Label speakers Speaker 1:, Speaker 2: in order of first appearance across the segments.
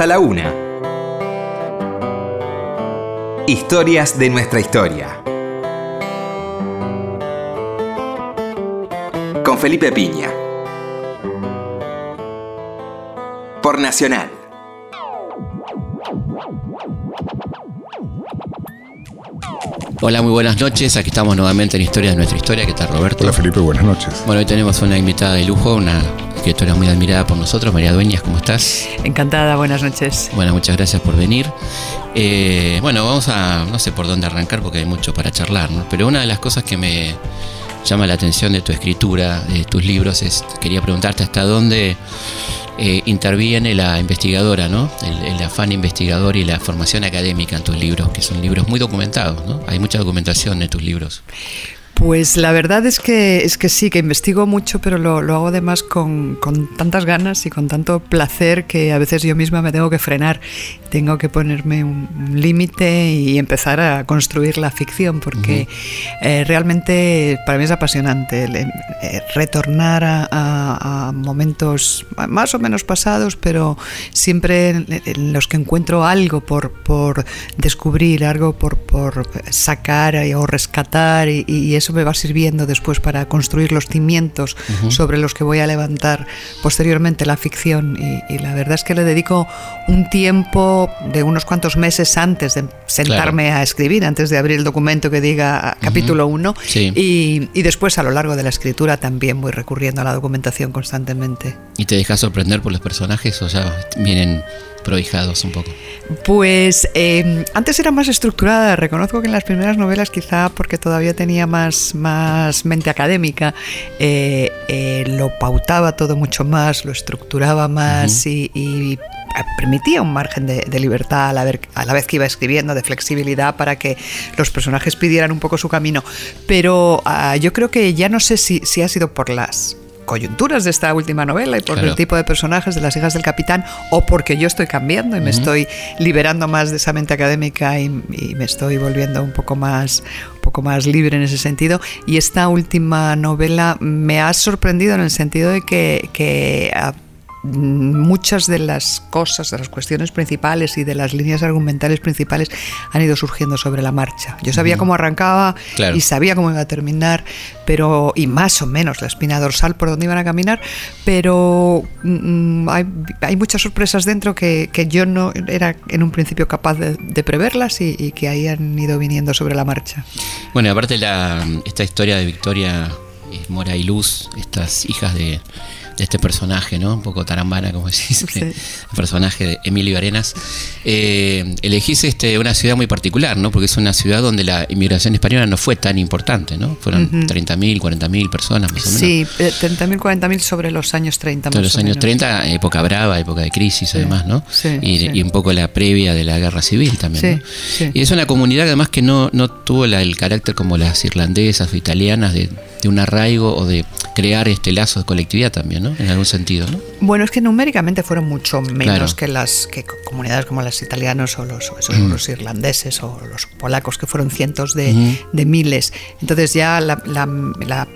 Speaker 1: hasta la una. Historias de nuestra historia. Con Felipe Piña. Por Nacional.
Speaker 2: Hola, muy buenas noches. Aquí estamos nuevamente en Historias de nuestra historia. ¿Qué tal, Roberto?
Speaker 3: Hola, Felipe, buenas noches.
Speaker 2: Bueno, hoy tenemos una invitada de lujo, una escritora muy admirada por nosotros, María Dueñas. ¿Cómo estás?
Speaker 4: Encantada, buenas noches.
Speaker 2: Bueno, muchas gracias por venir. Eh, bueno, vamos a, no sé por dónde arrancar porque hay mucho para charlar, ¿no? Pero una de las cosas que me llama la atención de tu escritura, de tus libros, es, quería preguntarte hasta dónde eh, interviene la investigadora, ¿no? El, el, afán investigador y la formación académica en tus libros, que son libros muy documentados, ¿no? Hay mucha documentación en tus libros.
Speaker 4: Pues la verdad es que, es que sí, que investigo mucho, pero lo, lo hago además con, con, tantas ganas y con tanto placer que a veces yo misma me tengo que frenar. Tengo que ponerme un, un límite y empezar a construir la ficción, porque uh -huh. eh, realmente para mí es apasionante eh, retornar a, a, a, momentos más o menos pasados, pero siempre en, en los que encuentro algo por, por descubrir, algo por, por sacar o rescatar y, y eso me va sirviendo después para construir los cimientos uh -huh. sobre los que voy a levantar posteriormente la ficción y, y, la verdad es que le dedico un tiempo de unos cuantos meses antes de sentarme claro. a escribir, antes de abrir el documento que diga capítulo 1 uh -huh. sí. y, y, después a lo largo de la escritura también voy recurriendo a la documentación constantemente.
Speaker 2: ¿Y te dejas sorprender por los personajes o ya vienen prohijados un poco?
Speaker 4: Pues eh, antes era más estructurada, reconozco que en las primeras novelas quizá porque todavía tenía más, más mente académica, eh, eh, lo pautaba todo mucho más, lo estructuraba más uh -huh. y, y permitía un margen de, de libertad a la, ver, a la, vez que iba escribiendo, de flexibilidad para que los personajes pidieran un poco su camino. Pero uh, yo creo que ya no sé si, si ha sido por las coyunturas de esta última novela y por claro. el tipo de personajes de las hijas del capitán o porque yo estoy cambiando y uh -huh. me estoy liberando más de esa mente académica y, y, me estoy volviendo un poco más un poco más libre en ese sentido y esta última novela me ha sorprendido en el sentido de que, que muchas de las cosas, de las cuestiones principales y de las líneas argumentales principales han ido surgiendo sobre la marcha. Yo sabía uh -huh. cómo arrancaba claro. y sabía cómo iba a terminar, pero y más o menos la espina dorsal por donde iban a caminar, pero mm, hay, hay, muchas sorpresas dentro que, que, yo no era en un principio capaz de, de preverlas y, y, que ahí han ido viniendo sobre la marcha.
Speaker 2: Bueno, aparte la, esta historia de Victoria Mora y Luz, estas hijas de este personaje, ¿no? Un poco tarambana, como decís, sí. el personaje de Emilio Arenas. Eh, elegís este, una ciudad muy particular, ¿no? Porque es una ciudad donde la inmigración española no fue tan importante, ¿no? Fueron uh -huh. 30.000, 40.000 personas, más o menos.
Speaker 4: Sí, 30.000, 40.000 sobre los años 30.
Speaker 2: Sobre los años 30, época brava, época de crisis, sí. además, ¿no?
Speaker 4: Sí,
Speaker 2: y, un poco la previa de la guerra civil también, ¿no? Y es una comunidad además que no, no tuvo la, el carácter como las irlandesas o italianas de, de un arraigo o de crear este lazo de colectividad también, ¿no? En algún sentido, ¿no?
Speaker 4: Bueno, es que numéricamente fueron mucho menos claro. que las que comunidades como las italianas o los, esos, mm. los irlandeses o los polacos, que fueron cientos de, mm. de miles. Entonces ya la, la, la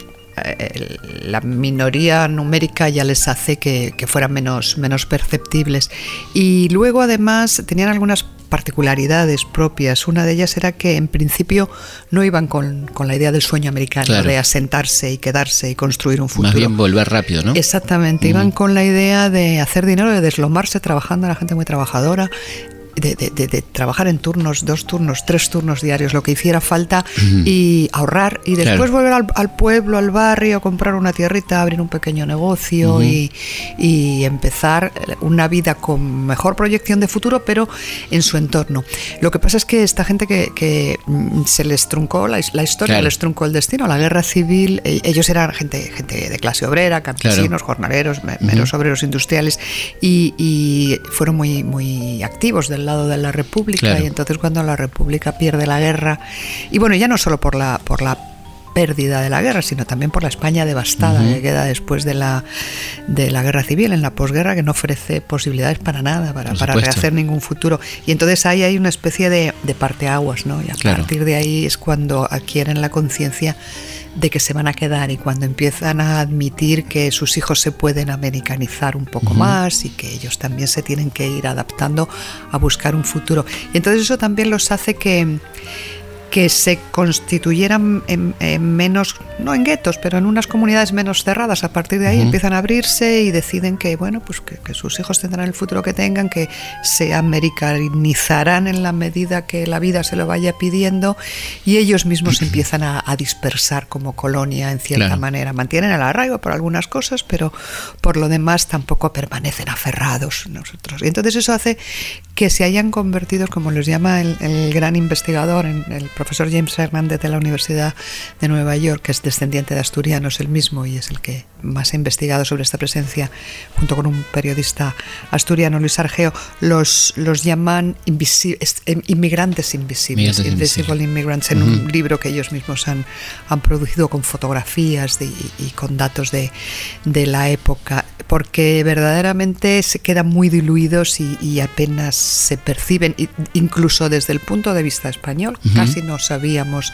Speaker 4: la minoría numérica ya les hace que, que, fueran menos, menos perceptibles. Y luego además tenían algunas particularidades propias. Una de ellas era que en principio no iban con, con la idea del sueño americano, claro. de asentarse y quedarse y construir un futuro.
Speaker 2: Más bien volver rápido, ¿no?
Speaker 4: Exactamente, mm. iban con la idea de hacer dinero, de deslomarse trabajando, la gente muy trabajadora, de, de, de, trabajar en turnos, dos turnos, tres turnos diarios, lo que hiciera falta -huh. y ahorrar y después claro. volver al, al, pueblo, al barrio, comprar una tierrita, abrir un pequeño negocio -huh. y, y, empezar una vida con mejor proyección de futuro, pero en su entorno. Lo que pasa es que esta gente que, que mm, se les truncó la, la historia, claro. les truncó el destino, la guerra civil, e, ellos eran gente, gente de clase obrera, campesinos, claro. jornaleros, meros -huh. obreros industriales y, y, fueron muy, muy activos del lado de la República claro. y entonces cuando la República pierde la guerra y bueno ya no solo por la por la pérdida de la guerra, sino también por la España devastada uh -huh. que queda después de la, de la guerra civil, en la posguerra, que no ofrece posibilidades para nada, para, para rehacer ningún futuro. Y entonces ahí hay una especie de, de parteaguas, ¿no? Y a claro. partir de ahí es cuando adquieren la conciencia de que se van a quedar y cuando empiezan a admitir que sus hijos se pueden americanizar un poco más y que ellos también se tienen que ir adaptando a buscar un futuro. Y entonces eso también los hace que que se constituyeran en, menos, no en guetos, pero en unas comunidades menos cerradas. A partir de ahí empiezan a abrirse y deciden que, bueno, pues que, sus hijos tendrán el futuro que tengan, que se americanizarán en la medida que la vida se lo vaya pidiendo y ellos mismos empiezan a, dispersar como colonia en cierta manera. Mantienen el arraigo por algunas cosas, pero por lo demás tampoco permanecen aferrados nosotros. Y entonces eso hace que se hayan convertido, como les llama el, el gran investigador, en el profesor James Hernández de la Universidad de Nueva York, que es descendiente de asturianos el mismo y es el que más ha investigado sobre esta presencia, junto con un periodista asturiano, Luis Argeo, los, los llaman em, inmigrantes invisibles, Invisible Immigrants, en un libro que ellos mismos han, han producido con fotografías y con datos de, de la época porque verdaderamente se quedan muy diluidos y, apenas se perciben, incluso desde el punto de vista español, casi no sabíamos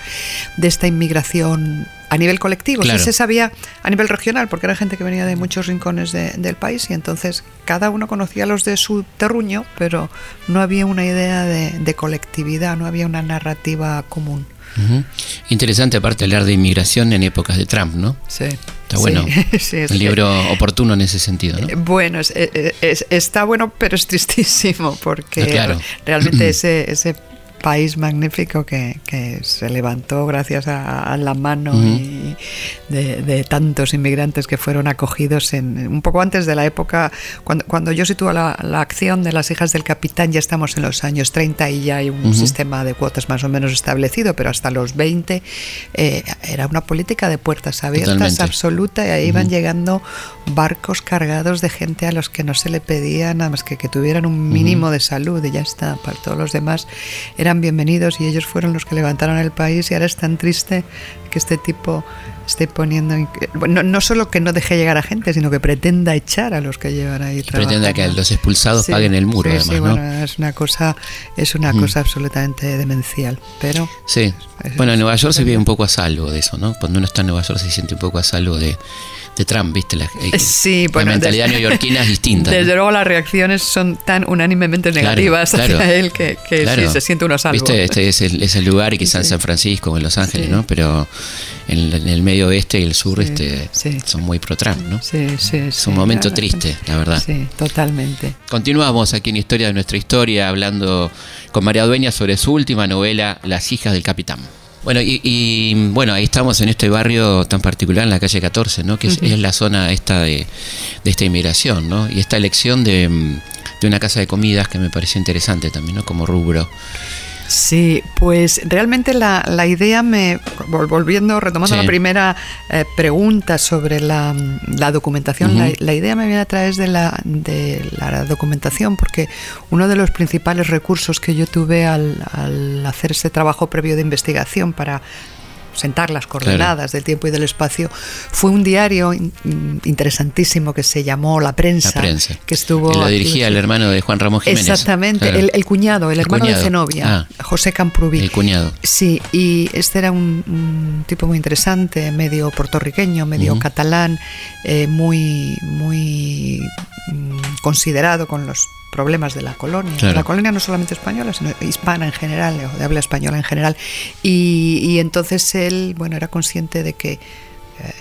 Speaker 4: de esta inmigración a nivel colectivo, sí se sabía a nivel regional, porque era gente que venía de muchos rincones del país y entonces cada uno conocía los de su terruño, pero no había una idea de colectividad, no había una narrativa común.
Speaker 2: Interesante aparte hablar de inmigración en épocas de Trump, ¿no?
Speaker 4: Sí.
Speaker 2: Está bueno. un libro oportuno en ese sentido, ¿no? Eh,
Speaker 4: bueno, está bueno, pero es tristísimo porque ah, realmente ese, ese país magnífico que, se levantó gracias a, la mano de, tantos inmigrantes que fueron acogidos en, un poco antes de la época, cuando, cuando yo sitúo la, acción de las hijas del capitán, ya estamos en los años 30 y ya hay un sistema de cuotas más o menos establecido, pero hasta los 20 eh, era una política de puertas abiertas absoluta y ahí iban llegando barcos cargados de gente a los que no se le pedía nada más que que tuvieran un mínimo de salud y ya está, para todos los demás era bienvenidos y ellos fueron los que levantaron el país y ahora es tan triste que este tipo esté poniendo no, no solo que no deje llegar a gente sino que pretenda echar a los que llevan ahí
Speaker 2: pretenda que los expulsados paguen el muro
Speaker 4: además es una cosa es una mm. cosa absolutamente demencial pero
Speaker 2: sí. bueno en Nueva York se vive un poco a salvo de eso no cuando uno está en Nueva York se siente un poco a salvo de de Trump, ¿viste? La,
Speaker 4: eh, sí,
Speaker 2: la mentalidad neoyorquina es distinta.
Speaker 4: Desde luego las reacciones son tan unánimemente negativas hacia él que, se siente uno salvo.
Speaker 2: ¿Viste? Este es el, es el lugar, y quizás en San Francisco o en Los Ángeles, ¿no? Pero en, el medio oeste y el sur este, son muy pro-Trump, ¿no?
Speaker 4: Sí, sí,
Speaker 2: Es un momento triste, la verdad.
Speaker 4: Sí, totalmente.
Speaker 2: Continuamos aquí en Historia de nuestra historia, hablando con María Dueña sobre su última novela, Las hijas del capitán. Bueno, y, bueno, ahí estamos en este barrio tan particular, en la calle 14, ¿no? que es, la zona esta de, de, esta inmigración, ¿no? y esta elección de, de, una casa de comidas que me pareció interesante también, ¿no? como rubro.
Speaker 4: Sí, pues realmente la, la idea me, volviendo, retomando la primera eh, pregunta sobre la, la documentación, la, idea me viene a través de la, de la documentación, porque uno de los principales recursos que yo tuve al, al hacer ese trabajo previo de investigación para sentar las coordenadas del tiempo y del espacio, fue un diario interesantísimo que se llamó La Prensa. Que estuvo.
Speaker 2: lo dirigía el hermano de Juan Ramón Jiménez.
Speaker 4: Exactamente, el, cuñado, el, hermano de Zenobia, ah. José Camprubí.
Speaker 2: El cuñado.
Speaker 4: Sí, y este era un, tipo muy interesante, medio puertorriqueño, medio catalán, eh, muy, muy mm, considerado con los problemas de la colonia. La colonia no solamente española, sino hispana en general, o de habla española en general. Y, entonces él, bueno, era consciente de que eh,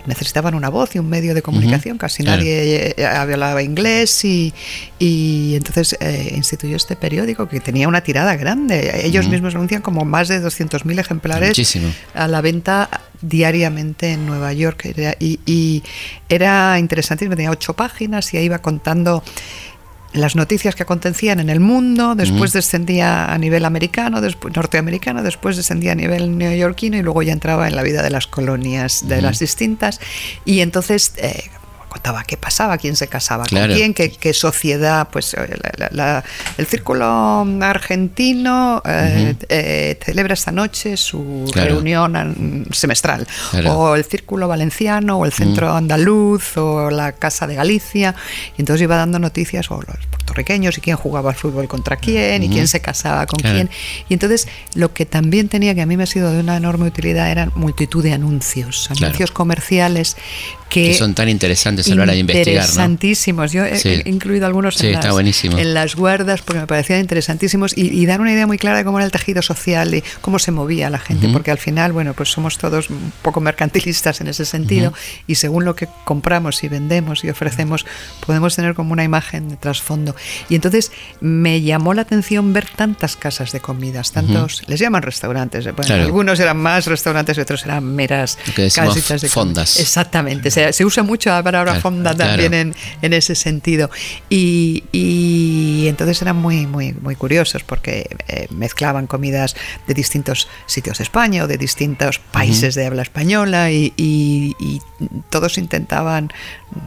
Speaker 4: necesitaban una voz y un medio de comunicación. Casi nadie eh, hablaba inglés y, y entonces eh, instituyó este periódico que tenía una tirada grande. Ellos mismos anuncian como más de 200.000 ejemplares a la venta diariamente en Nueva York. Y, y era interesantísimo, tenía ocho páginas y ahí iba contando las noticias que acontecían en el mundo, después descendía a nivel americano, después norteamericano, después descendía a nivel neoyorquino y luego ya entraba en la vida de las colonias, de las distintas. Y entonces, eh, contaba qué pasaba, quién se casaba
Speaker 2: Claro.
Speaker 4: con quién, qué, qué sociedad, pues eh, la- la- la- el círculo argentino eh, eh, celebra esta noche su
Speaker 2: Claro.
Speaker 4: reunión semestral,
Speaker 2: Claro.
Speaker 4: o el círculo valenciano, o el centro andaluz, o la casa de Galicia, y entonces iba dando noticias, o los puertorriqueños, y quién jugaba al fútbol contra quién, y quién se casaba con quién. Y entonces lo que también tenía, que a mí me ha sido de una enorme utilidad, eran multitud de anuncios, anuncios comerciales que,
Speaker 2: Que son tan interesantes a la hora de investigar, ¿no?
Speaker 4: interesantísimos. Yo he,
Speaker 2: Sí.
Speaker 4: incluido algunos
Speaker 2: Sí,
Speaker 4: en,
Speaker 2: está
Speaker 4: las, en las guardas porque me parecían interesantísimos y, y dan una idea muy clara de cómo era el tejido social y cómo se movía la gente, porque al final, bueno, pues somos todos un poco mercantilistas en ese sentido y según lo que compramos y vendemos y ofrecemos, podemos tener como una imagen de trasfondo. Y entonces me llamó la atención ver tantas casas de comidas, tantos, les llaman restaurantes, bueno,
Speaker 2: Claro.
Speaker 4: algunos eran más restaurantes y otros eran meras casitas de
Speaker 2: fondas.
Speaker 4: Exactamente, se, se usa mucho la palabra
Speaker 2: Claro,
Speaker 4: fonda
Speaker 2: claro.
Speaker 4: también en, en ese sentido. Y, y entonces eran muy, muy, muy curiosos porque eh, mezclaban comidas de distintos sitios de España o de distintos países de habla española y, y- y todos intentaban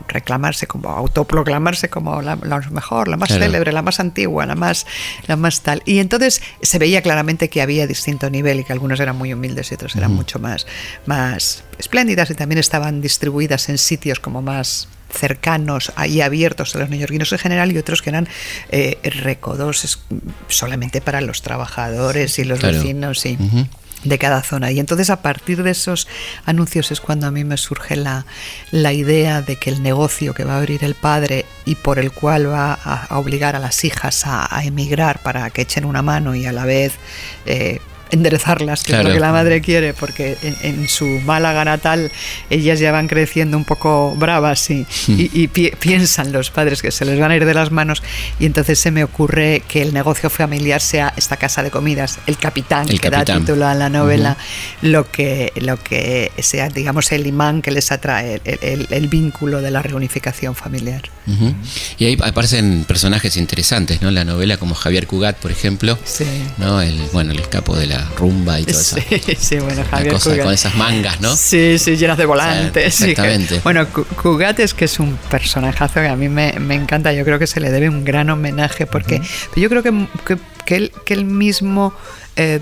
Speaker 4: reclamarse como, autoproclamarse como la, la mejor, la más
Speaker 2: Claro.
Speaker 4: célebre, la más antigua, la más, la más tal. Y entonces se veía claramente que había distinto nivel y que algunos eran muy humildes y otros eran mucho más, más espléndidas y también estaban distribuidas en sitios como más cercanos y abiertos a los neoyorquinos en general y otros que eran eh, recodos solamente para los trabajadores y los
Speaker 2: Claro.
Speaker 4: vecinos y de cada zona. Y entonces a partir de esos anuncios es cuando a mí me surge la, la idea de que el negocio que va a abrir el padre y por el cual va a, a obligar a las hijas a, a emigrar para que echen una mano y a la vez... eh, enderezarlas, que es
Speaker 2: Claro.
Speaker 4: lo que la madre quiere, porque en, en su Málaga natal ellas ya van creciendo un poco bravas y, y- y pi- piensan los padres que se les van a ir de las manos y entonces se me ocurre que el negocio familiar sea esta casa de comidas, el capitán,
Speaker 2: El
Speaker 4: que da
Speaker 2: capitán.
Speaker 4: título a la novela, lo que lo que sea, digamos, el imán que les atrae, el, el- el vínculo de la reunificación familiar.
Speaker 2: Ujú. Y ahí aparecen personajes interesantes, ¿no? La novela como Javier Cugat, por ejemplo,
Speaker 4: Sí.
Speaker 2: ¿no? El, bueno, el capo de la rumba y todo eso.
Speaker 4: Sí, sí, bueno, Javier
Speaker 2: cosa con esas mangas, ¿no?
Speaker 4: Sí, sí, llenas de volantes.
Speaker 2: Sí,
Speaker 4: sí, que-
Speaker 2: exactamente.
Speaker 4: bueno, Cu- Cugat es que es un personajazo que a mí me, me encanta. Yo creo que se le debe un gran homenaje porque yo creo que, que, que él, que él mismo... eh,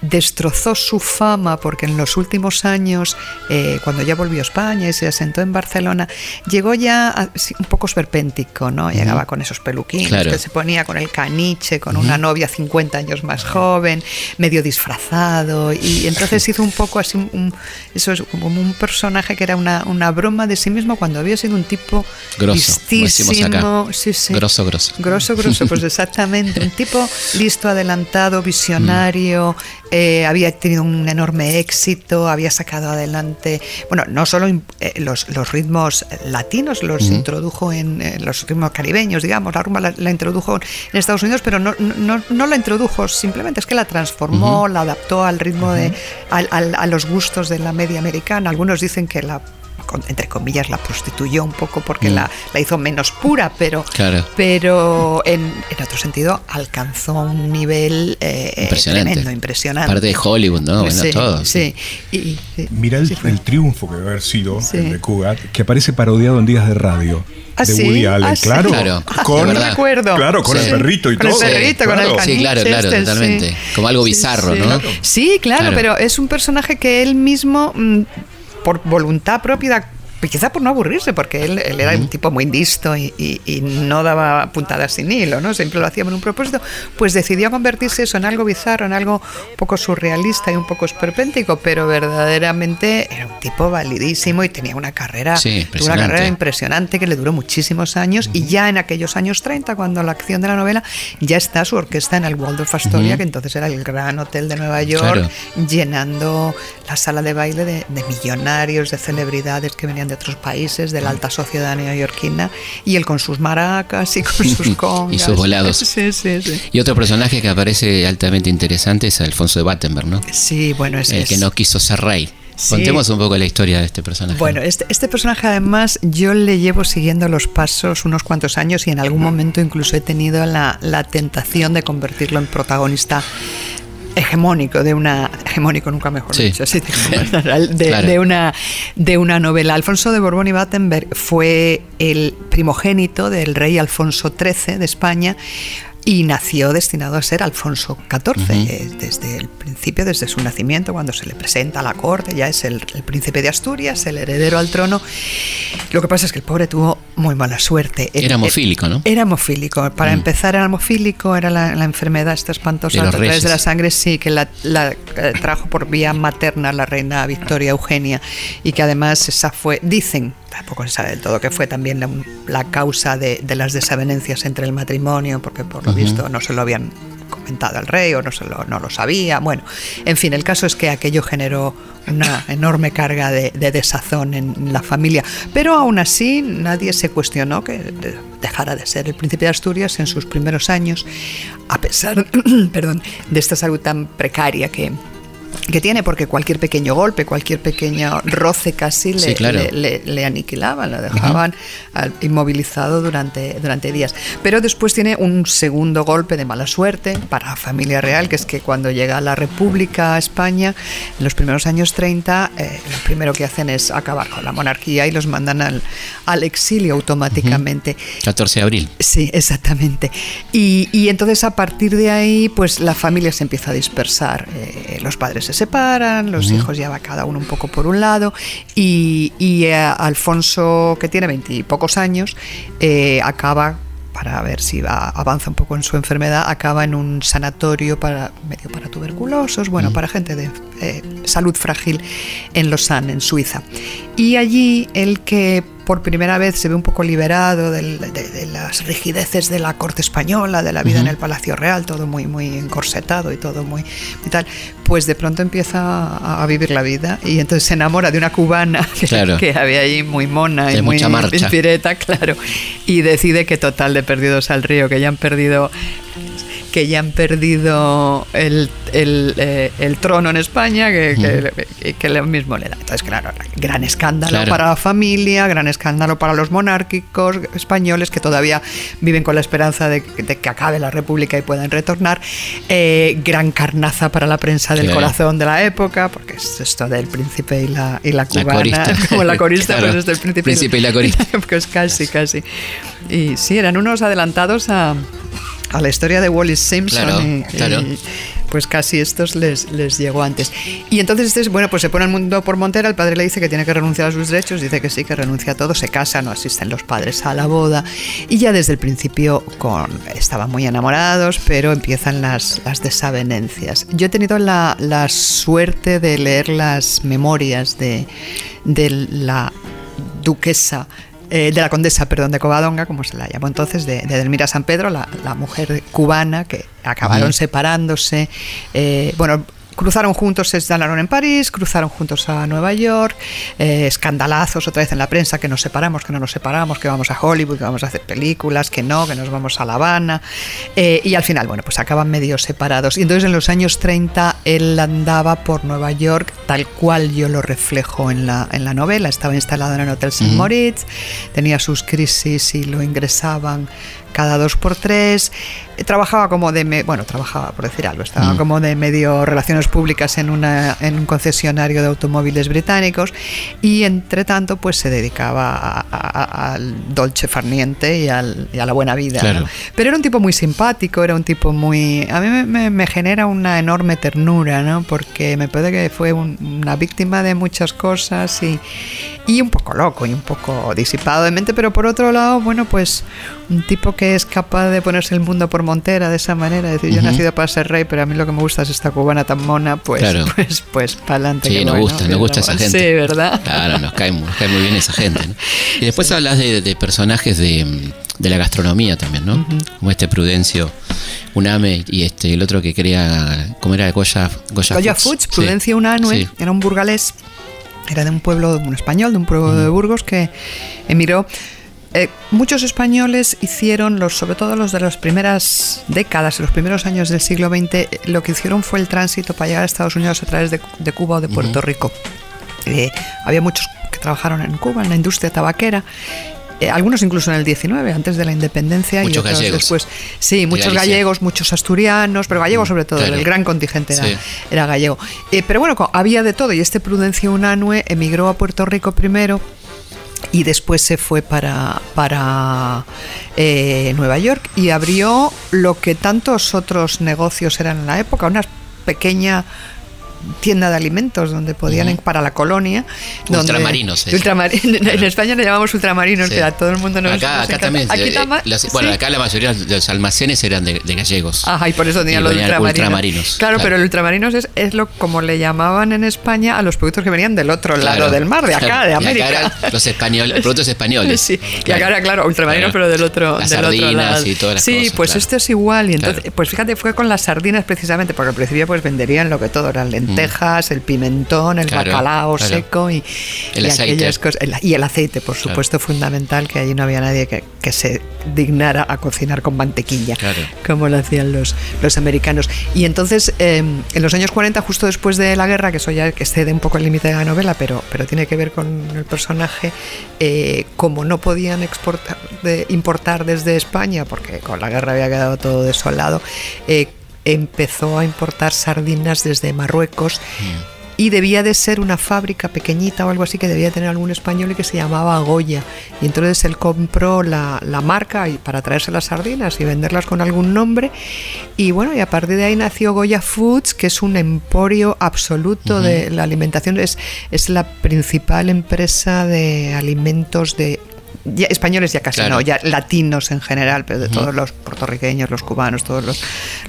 Speaker 4: destrozó su fama porque en los últimos años, eh, cuando ya volvió a España y se asentó en Barcelona, llegó ya a- un poco esperpéntico, ¿no? Llegaba con esos peluquines
Speaker 2: Claro.
Speaker 4: que se ponía con el caniche, con una novia 50 años más joven, medio disfrazado, y entonces hizo un poco así, un- eso es como un personaje que era una, una broma de sí mismo cuando había sido un tipo
Speaker 2: Grosso,
Speaker 4: listísimo. Sí, sí.
Speaker 2: Grosso, grosso.
Speaker 4: Grosso, grosso, pues exactamente. Un tipo listo, adelantado, visionario, eh, había tenido un enorme éxito, había sacado adelante, bueno, no solo eh, los, los ritmos latinos, los introdujo en eh, los ritmos caribeños, digamos, la rumba la, la introdujo en Estados Unidos, pero no, no, no la introdujo, simplemente es que la transformó, la adaptó al ritmo de, al- al- a los gustos de la media americana. Algunos dicen que la entre comillas la prostituyó un poco porque
Speaker 2: Mm.
Speaker 4: la, la hizo menos pura, pero
Speaker 2: Claro.
Speaker 4: pero en, en otro sentido alcanzó un nivel eh,
Speaker 2: Impresionante.
Speaker 4: tremendo, impresionante.
Speaker 2: Parte de Hollywood, ¿no? Bueno,
Speaker 4: sí,
Speaker 2: todo.
Speaker 4: Sí, y- sí.
Speaker 3: Mira el,
Speaker 4: Sí, fue.
Speaker 3: el triunfo que debe haber sido
Speaker 4: Sí.
Speaker 3: el de Cugat, que aparece parodiado en días de radio.
Speaker 4: ¿Ah,
Speaker 3: de
Speaker 4: sí?
Speaker 3: Woody Allen,
Speaker 4: Ah, sí.
Speaker 3: claro.
Speaker 2: Claro,
Speaker 3: con,
Speaker 2: de.
Speaker 3: Claro, con
Speaker 2: Sí.
Speaker 3: el perrito y
Speaker 4: Con el
Speaker 3: todo.
Speaker 4: perrito, con el
Speaker 3: claro.
Speaker 4: caniche
Speaker 2: Sí, claro, claro,
Speaker 4: este,
Speaker 2: totalmente. Como algo bizarro, ¿no?
Speaker 4: Sí, claro,
Speaker 2: Claro.
Speaker 4: pero es un personaje que él mismo, mm, por voluntad propia, quizá por no aburrirse, porque él, él era un tipo muy listo y, y- y no daba puntadas sin hilo, ¿no? Siempre lo hacía con un propósito, pues decidió convertirse eso en algo bizarro, en algo un poco surrealista y un poco esperpéntico, pero verdaderamente era un tipo validísimo y tenía una carrera,
Speaker 2: Sí,
Speaker 4: tuvo una carrera
Speaker 2: impresionante.
Speaker 4: que le duró muchísimos años y ya en aquellos años 30, cuando la acción de la novela, ya está su orquesta en el Waldorf Astoria, que entonces era el gran hotel de Nueva York,
Speaker 2: Claro.
Speaker 4: llenando la sala de baile de, de millonarios, de celebridades que venían de otros países, de la alta sociedad neoyorquina, y él con sus maracas y con sus congas.
Speaker 2: Y sus volados.
Speaker 4: Sí, sí, sí.
Speaker 2: Y otro personaje que aparece altamente interesante es Alfonso de Battenberg, ¿no?
Speaker 4: Sí, bueno, es,
Speaker 2: El que
Speaker 4: es-
Speaker 2: no quiso ser rey.
Speaker 4: Sí.
Speaker 2: Contemos un poco la historia de este personaje.
Speaker 4: Bueno, este, este personaje además yo le llevo siguiendo los pasos unos cuantos años y en algún momento incluso he tenido la, la tentación de convertirlo en protagonista hegemónico de una hegemónico nunca mejor
Speaker 2: Sí.
Speaker 4: dicho sí, de,
Speaker 2: Claro.
Speaker 4: de una de una novela Alfonso de Borbón y Battenberg fue el primogénito del rey Alfonso XIII de España y nació destinado a ser Alfonso XIV eh, desde el principio, desde su nacimiento, cuando se le presenta a la corte, ya es el, el príncipe de Asturias, el heredero al trono. Lo que pasa es que el pobre tuvo muy mala suerte.
Speaker 2: Era hemofílico, ¿no?
Speaker 4: Era hemofílico. Para
Speaker 2: Mm.
Speaker 4: empezar, era hemofílico, era la, la enfermedad esta espantosa a través de la sangre, sí, que la, la, eh, trajo por vía materna la reina Victoria Eugenia y que además esa fue, dicen, tampoco se sabe del todo, que fue también la, la causa de, de las desavenencias entre el matrimonio, porque por lo visto no se lo habían comentado al rey o no, se lo, no lo sabía. Bueno, en fin, el caso es que aquello generó una enorme carga de, de desazón en la familia, pero aún así nadie se cuestionó que de- dejara de ser el príncipe de Asturias en sus primeros años, a pesar perdón, de esta salud tan precaria que, que tiene, porque cualquier pequeño golpe, cualquier pequeño roce casi le,
Speaker 2: Sí, claro.
Speaker 4: le- le- le aniquilaban, lo dejaban inmovilizado durante, durante días. Pero después tiene un segundo golpe de mala suerte para la familia real, que es que cuando llega la República a España, en los primeros años 30, eh, lo primero que hacen es acabar con la monarquía y los mandan al, al exilio automáticamente.
Speaker 2: 14 de abril.
Speaker 4: Sí, exactamente. Y, y entonces a partir de ahí, pues la familia se empieza a dispersar. Eh, los padres se separan, los hijos ya va cada uno un poco por un lado. Y, y, eh, Alfonso, que tiene veintipocos años, eh, acaba para ver si va, avanza un poco en su enfermedad, acaba en un sanatorio para medio para tuberculosos, bueno, para gente de eh, salud frágil en Lausanne, en Suiza. Y allí el que por primera vez se ve un poco liberado del- de, de las rigideces de la corte española, de la vida en el Palacio Real, todo muy, muy encorsetado y todo muy y tal, pues de pronto empieza a, a vivir la vida y entonces se enamora de una cubana que,
Speaker 2: Claro.
Speaker 4: que había ahí muy mona y muy inspireta, claro, y decide que total de perdidos al río, que ya han perdido que ya han perdido el, el, eh, el trono en España, que, que, que lo mismo le da. Entonces, claro, gran escándalo
Speaker 2: Claro.
Speaker 4: para la familia, gran escándalo para los monárquicos españoles que todavía viven con la esperanza de, que- de que acabe la República y puedan retornar. Eh, gran carnaza para la prensa del
Speaker 2: Claro.
Speaker 4: corazón de la época, porque es esto del príncipe y la, y la
Speaker 2: La
Speaker 4: cubana,
Speaker 2: corista.
Speaker 4: como la corista,
Speaker 2: Claro.
Speaker 4: pues es del príncipe,
Speaker 2: Príncipe y la corista.
Speaker 4: pues casi, casi. Y sí, eran unos adelantados a, a la historia de Wallis Simpson.
Speaker 2: Claro, claro.
Speaker 4: y, pues casi estos les, les llegó antes. Y entonces, este es- bueno, pues se pone el mundo por montera, el padre le dice que tiene que renunciar a sus derechos, dice que sí, que renuncia a todo, se casa, no asisten los padres a la boda, y ya desde el principio con, estaban muy enamorados, pero empiezan las, las desavenencias. Yo he tenido la, la suerte de leer las memorias de, de la duquesa eh, de la condesa, perdón, de Covadonga, como se la llamó entonces, de, de Edelmira San Pedro, la, la mujer cubana que acabaron separándose. eh, bueno, cruzaron juntos, se instalaron en París, cruzaron juntos a Nueva York, eh, escandalazos otra vez en la prensa, que nos separamos, que no nos separamos, que vamos a Hollywood, que vamos a hacer películas, que no, que nos vamos a La Habana. eh, y al final, bueno, pues acaban medio separados. Y entonces en los años 30 él andaba por Nueva York, tal cual yo lo reflejo en la, en la novela. Estaba instalado en el Hotel St. Moritz, tenía sus crisis y lo ingresaban cada dos por tres. Eh, Trabajaba como de, me- bueno, trabajaba por decir algo, estaba
Speaker 2: Mm.
Speaker 4: como de medio relaciones públicas en, una, en un concesionario de automóviles británicos y entre tanto pues se dedicaba a- a- al dolce farniente y, al- y a la buena vida.
Speaker 2: Claro.
Speaker 4: ¿no? Pero era un tipo muy simpático, era un tipo muy... A mí me, me- me genera una enorme ternura, ¿no? Porque me parece que fue un- una víctima de muchas cosas y, y un poco loco y un poco disipado de mente, pero por otro lado, bueno, pues un tipo que es capaz de ponerse el mundo por montera de esa manera, decir, yo he nacido para ser rey, pero a mí lo que me gusta es esta cubana tan mona, pues,
Speaker 2: Claro.
Speaker 4: pues, pues, para adelante.
Speaker 2: Sí, nos gusta, nos gusta esa gente.
Speaker 4: Sí, ¿verdad?
Speaker 2: Claro, nos cae, nos cae muy bien esa gente. ¿no? Y después hablas de, de personajes de, de la gastronomía también, ¿no? Como este Prudencio Uname y este el otro que quería, ¿cómo era? Goya, Goya,
Speaker 4: Goya
Speaker 2: Foods.
Speaker 4: Foods,
Speaker 2: Sí.
Speaker 4: Prudencio Unanue,
Speaker 2: Sí.
Speaker 4: era un burgalés, era de un pueblo, un español, de un pueblo de Burgos que emigró. Eh, muchos españoles hicieron, los, sobre todo los de las primeras décadas, los primeros años del siglo XX, eh, lo que hicieron fue el tránsito para llegar a Estados Unidos a través de, de Cuba o de Puerto Rico. Eh, había muchos que trabajaron en Cuba, en la industria tabaquera, eh, algunos incluso en el 19, antes de la independencia.
Speaker 2: Muchos
Speaker 4: y otros
Speaker 2: gallegos.
Speaker 4: después. Sí, muchos gallegos, muchos asturianos, pero gallegos sobre todo,
Speaker 2: claro.
Speaker 4: el gran contingente era,
Speaker 2: Sí.
Speaker 4: era gallego. Eh, pero bueno, había de todo y este Prudencio Unanue emigró a Puerto Rico primero y después se fue para, para eh, Nueva York y abrió lo que tantos otros negocios eran en la época, una pequeña tienda de alimentos donde podían
Speaker 2: Ujú.
Speaker 4: para la colonia donde-
Speaker 2: Ultramarinos,
Speaker 4: ultramari- en. España le llamamos ultramarinos
Speaker 2: Sí.
Speaker 4: que a todo el mundo nos
Speaker 2: acá,
Speaker 4: nos
Speaker 2: acá también.
Speaker 4: Aquí
Speaker 2: eh, los- bueno,
Speaker 4: sí.
Speaker 2: acá la mayoría de los almacenes eran de, de gallegos.
Speaker 4: Ajá, y por eso tenían los ultramarinos.
Speaker 2: ultramarinos,
Speaker 4: Claro,
Speaker 2: claro.
Speaker 4: pero el ultramarinos es, es lo como le llamaban en España a los productos que venían del otro
Speaker 2: Claro.
Speaker 4: lado del mar, de acá,
Speaker 2: Claro.
Speaker 4: de
Speaker 2: Y acá
Speaker 4: América.
Speaker 2: eran los españoles, productos españoles.
Speaker 4: Sí, y acá era, claro, ultramarinos, pero del otro,
Speaker 2: Las
Speaker 4: del otro lado.
Speaker 2: y todas las
Speaker 4: sí,
Speaker 2: cosas,
Speaker 4: pues esto es igual. Y entonces, pues fíjate, fue con las sardinas precisamente, porque al principio pues venderían lo que todo, las lentejas, el pimentón, el
Speaker 2: Mm. Claro,
Speaker 4: bacalao
Speaker 2: claro.
Speaker 4: seco y,
Speaker 2: El
Speaker 4: y aquellas cosas. El- y el aceite, por
Speaker 2: Claro.
Speaker 4: supuesto, fundamental, que allí no había nadie que, que se dignara a cocinar con mantequilla, como lo hacían los, los americanos. Y entonces, eh, en los años 40, justo después de la guerra, que eso ya que excede un poco el límite de la novela, pero, pero tiene que ver con el personaje, eh, como no podían exportar, de, importar desde España, porque con la guerra había quedado todo desolado, eh, empezó a importar sardinas desde Marruecos. Y debía de ser una fábrica pequeñita o algo así que debía tener algún español y que se llamaba Goya. Y entonces él compró la, la marca y para traerse las sardinas y venderlas con algún nombre. Y bueno, y a partir de ahí nació Goya Foods, que es un emporio absoluto de la alimentación. Es, es la principal empresa de alimentos de ya- españoles ya casi
Speaker 2: Claro.
Speaker 4: no, ya latinos en general, pero de todos los puertorriqueños, los cubanos, todos los,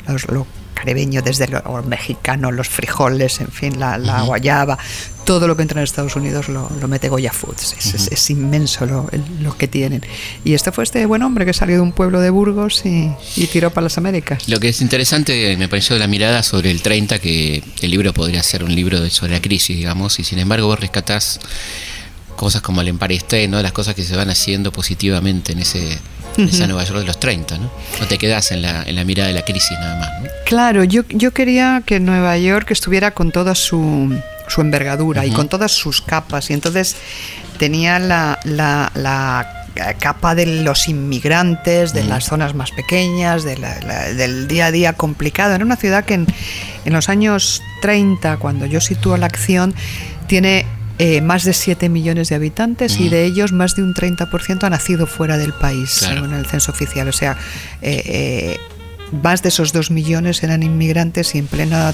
Speaker 4: los, los caribeños, desde los mexicanos, los frijoles, en fin, la, la guayaba, todo lo que entra en Estados Unidos lo, lo mete Goya Foods. Es, es- es inmenso lo, que tienen. Y este fue este buen hombre que salió de un pueblo de Burgos y, y tiró para las Américas.
Speaker 2: Lo que es interesante me pareció la mirada sobre el 30, que el libro podría ser un libro sobre la crisis, digamos, y sin embargo vos rescatás cosas como el Empire State, ¿no? las cosas que se van haciendo positivamente en ese en esa Nueva York de los 30, ¿no? No te quedás en la, en la mirada de la crisis nada más, ¿no?
Speaker 4: Claro, yo, yo quería que Nueva York estuviera con toda su, su envergadura y con todas sus capas. Y entonces tenía la, la- la capa de los inmigrantes, de las zonas más pequeñas, de la- la- del día a día complicado. Era una ciudad que en, en los años 30, cuando yo sitúo la acción, tiene eh, más de 7 millones de habitantes y de ellos más de un 30% ha nacido fuera del país,
Speaker 2: Claro.
Speaker 4: según el censo oficial. O sea, eh, eh, más de esos 2 millones eran inmigrantes y en plena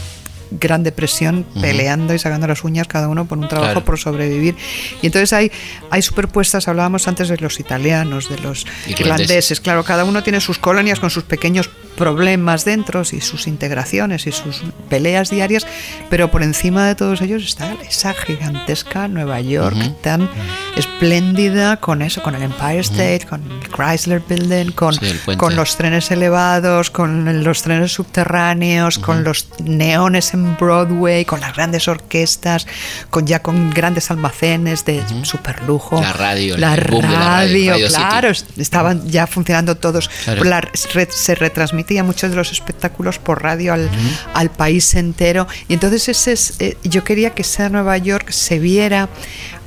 Speaker 4: Gran Depresión peleando y sacando las uñas cada uno por un trabajo
Speaker 2: Claro.
Speaker 4: por sobrevivir. Y entonces hay, hay superpuestas, hablábamos antes de los italianos, de los
Speaker 2: irlandeses,
Speaker 4: claro, cada uno tiene sus colonias con sus pequeños problemas dentro y sus integraciones y sus peleas diarias, pero por encima de todos ellos está esa gigantesca Nueva York tan espléndida con eso, con el Empire State, con el Chrysler Building, con,
Speaker 2: Sí,
Speaker 4: con los trenes elevados, con los trenes subterráneos, con los neones en Broadway, con las grandes orquestas, con ya con grandes almacenes de superlujo.
Speaker 2: La radio,
Speaker 4: la
Speaker 2: de la radio,
Speaker 4: radio,
Speaker 2: Radio City.
Speaker 4: claro, estaban ya funcionando todos.
Speaker 2: Claro.
Speaker 4: La red- se muchos de los espectáculos por radio al, al país entero. Y entonces ese es, eh, yo quería que esa Nueva York se viera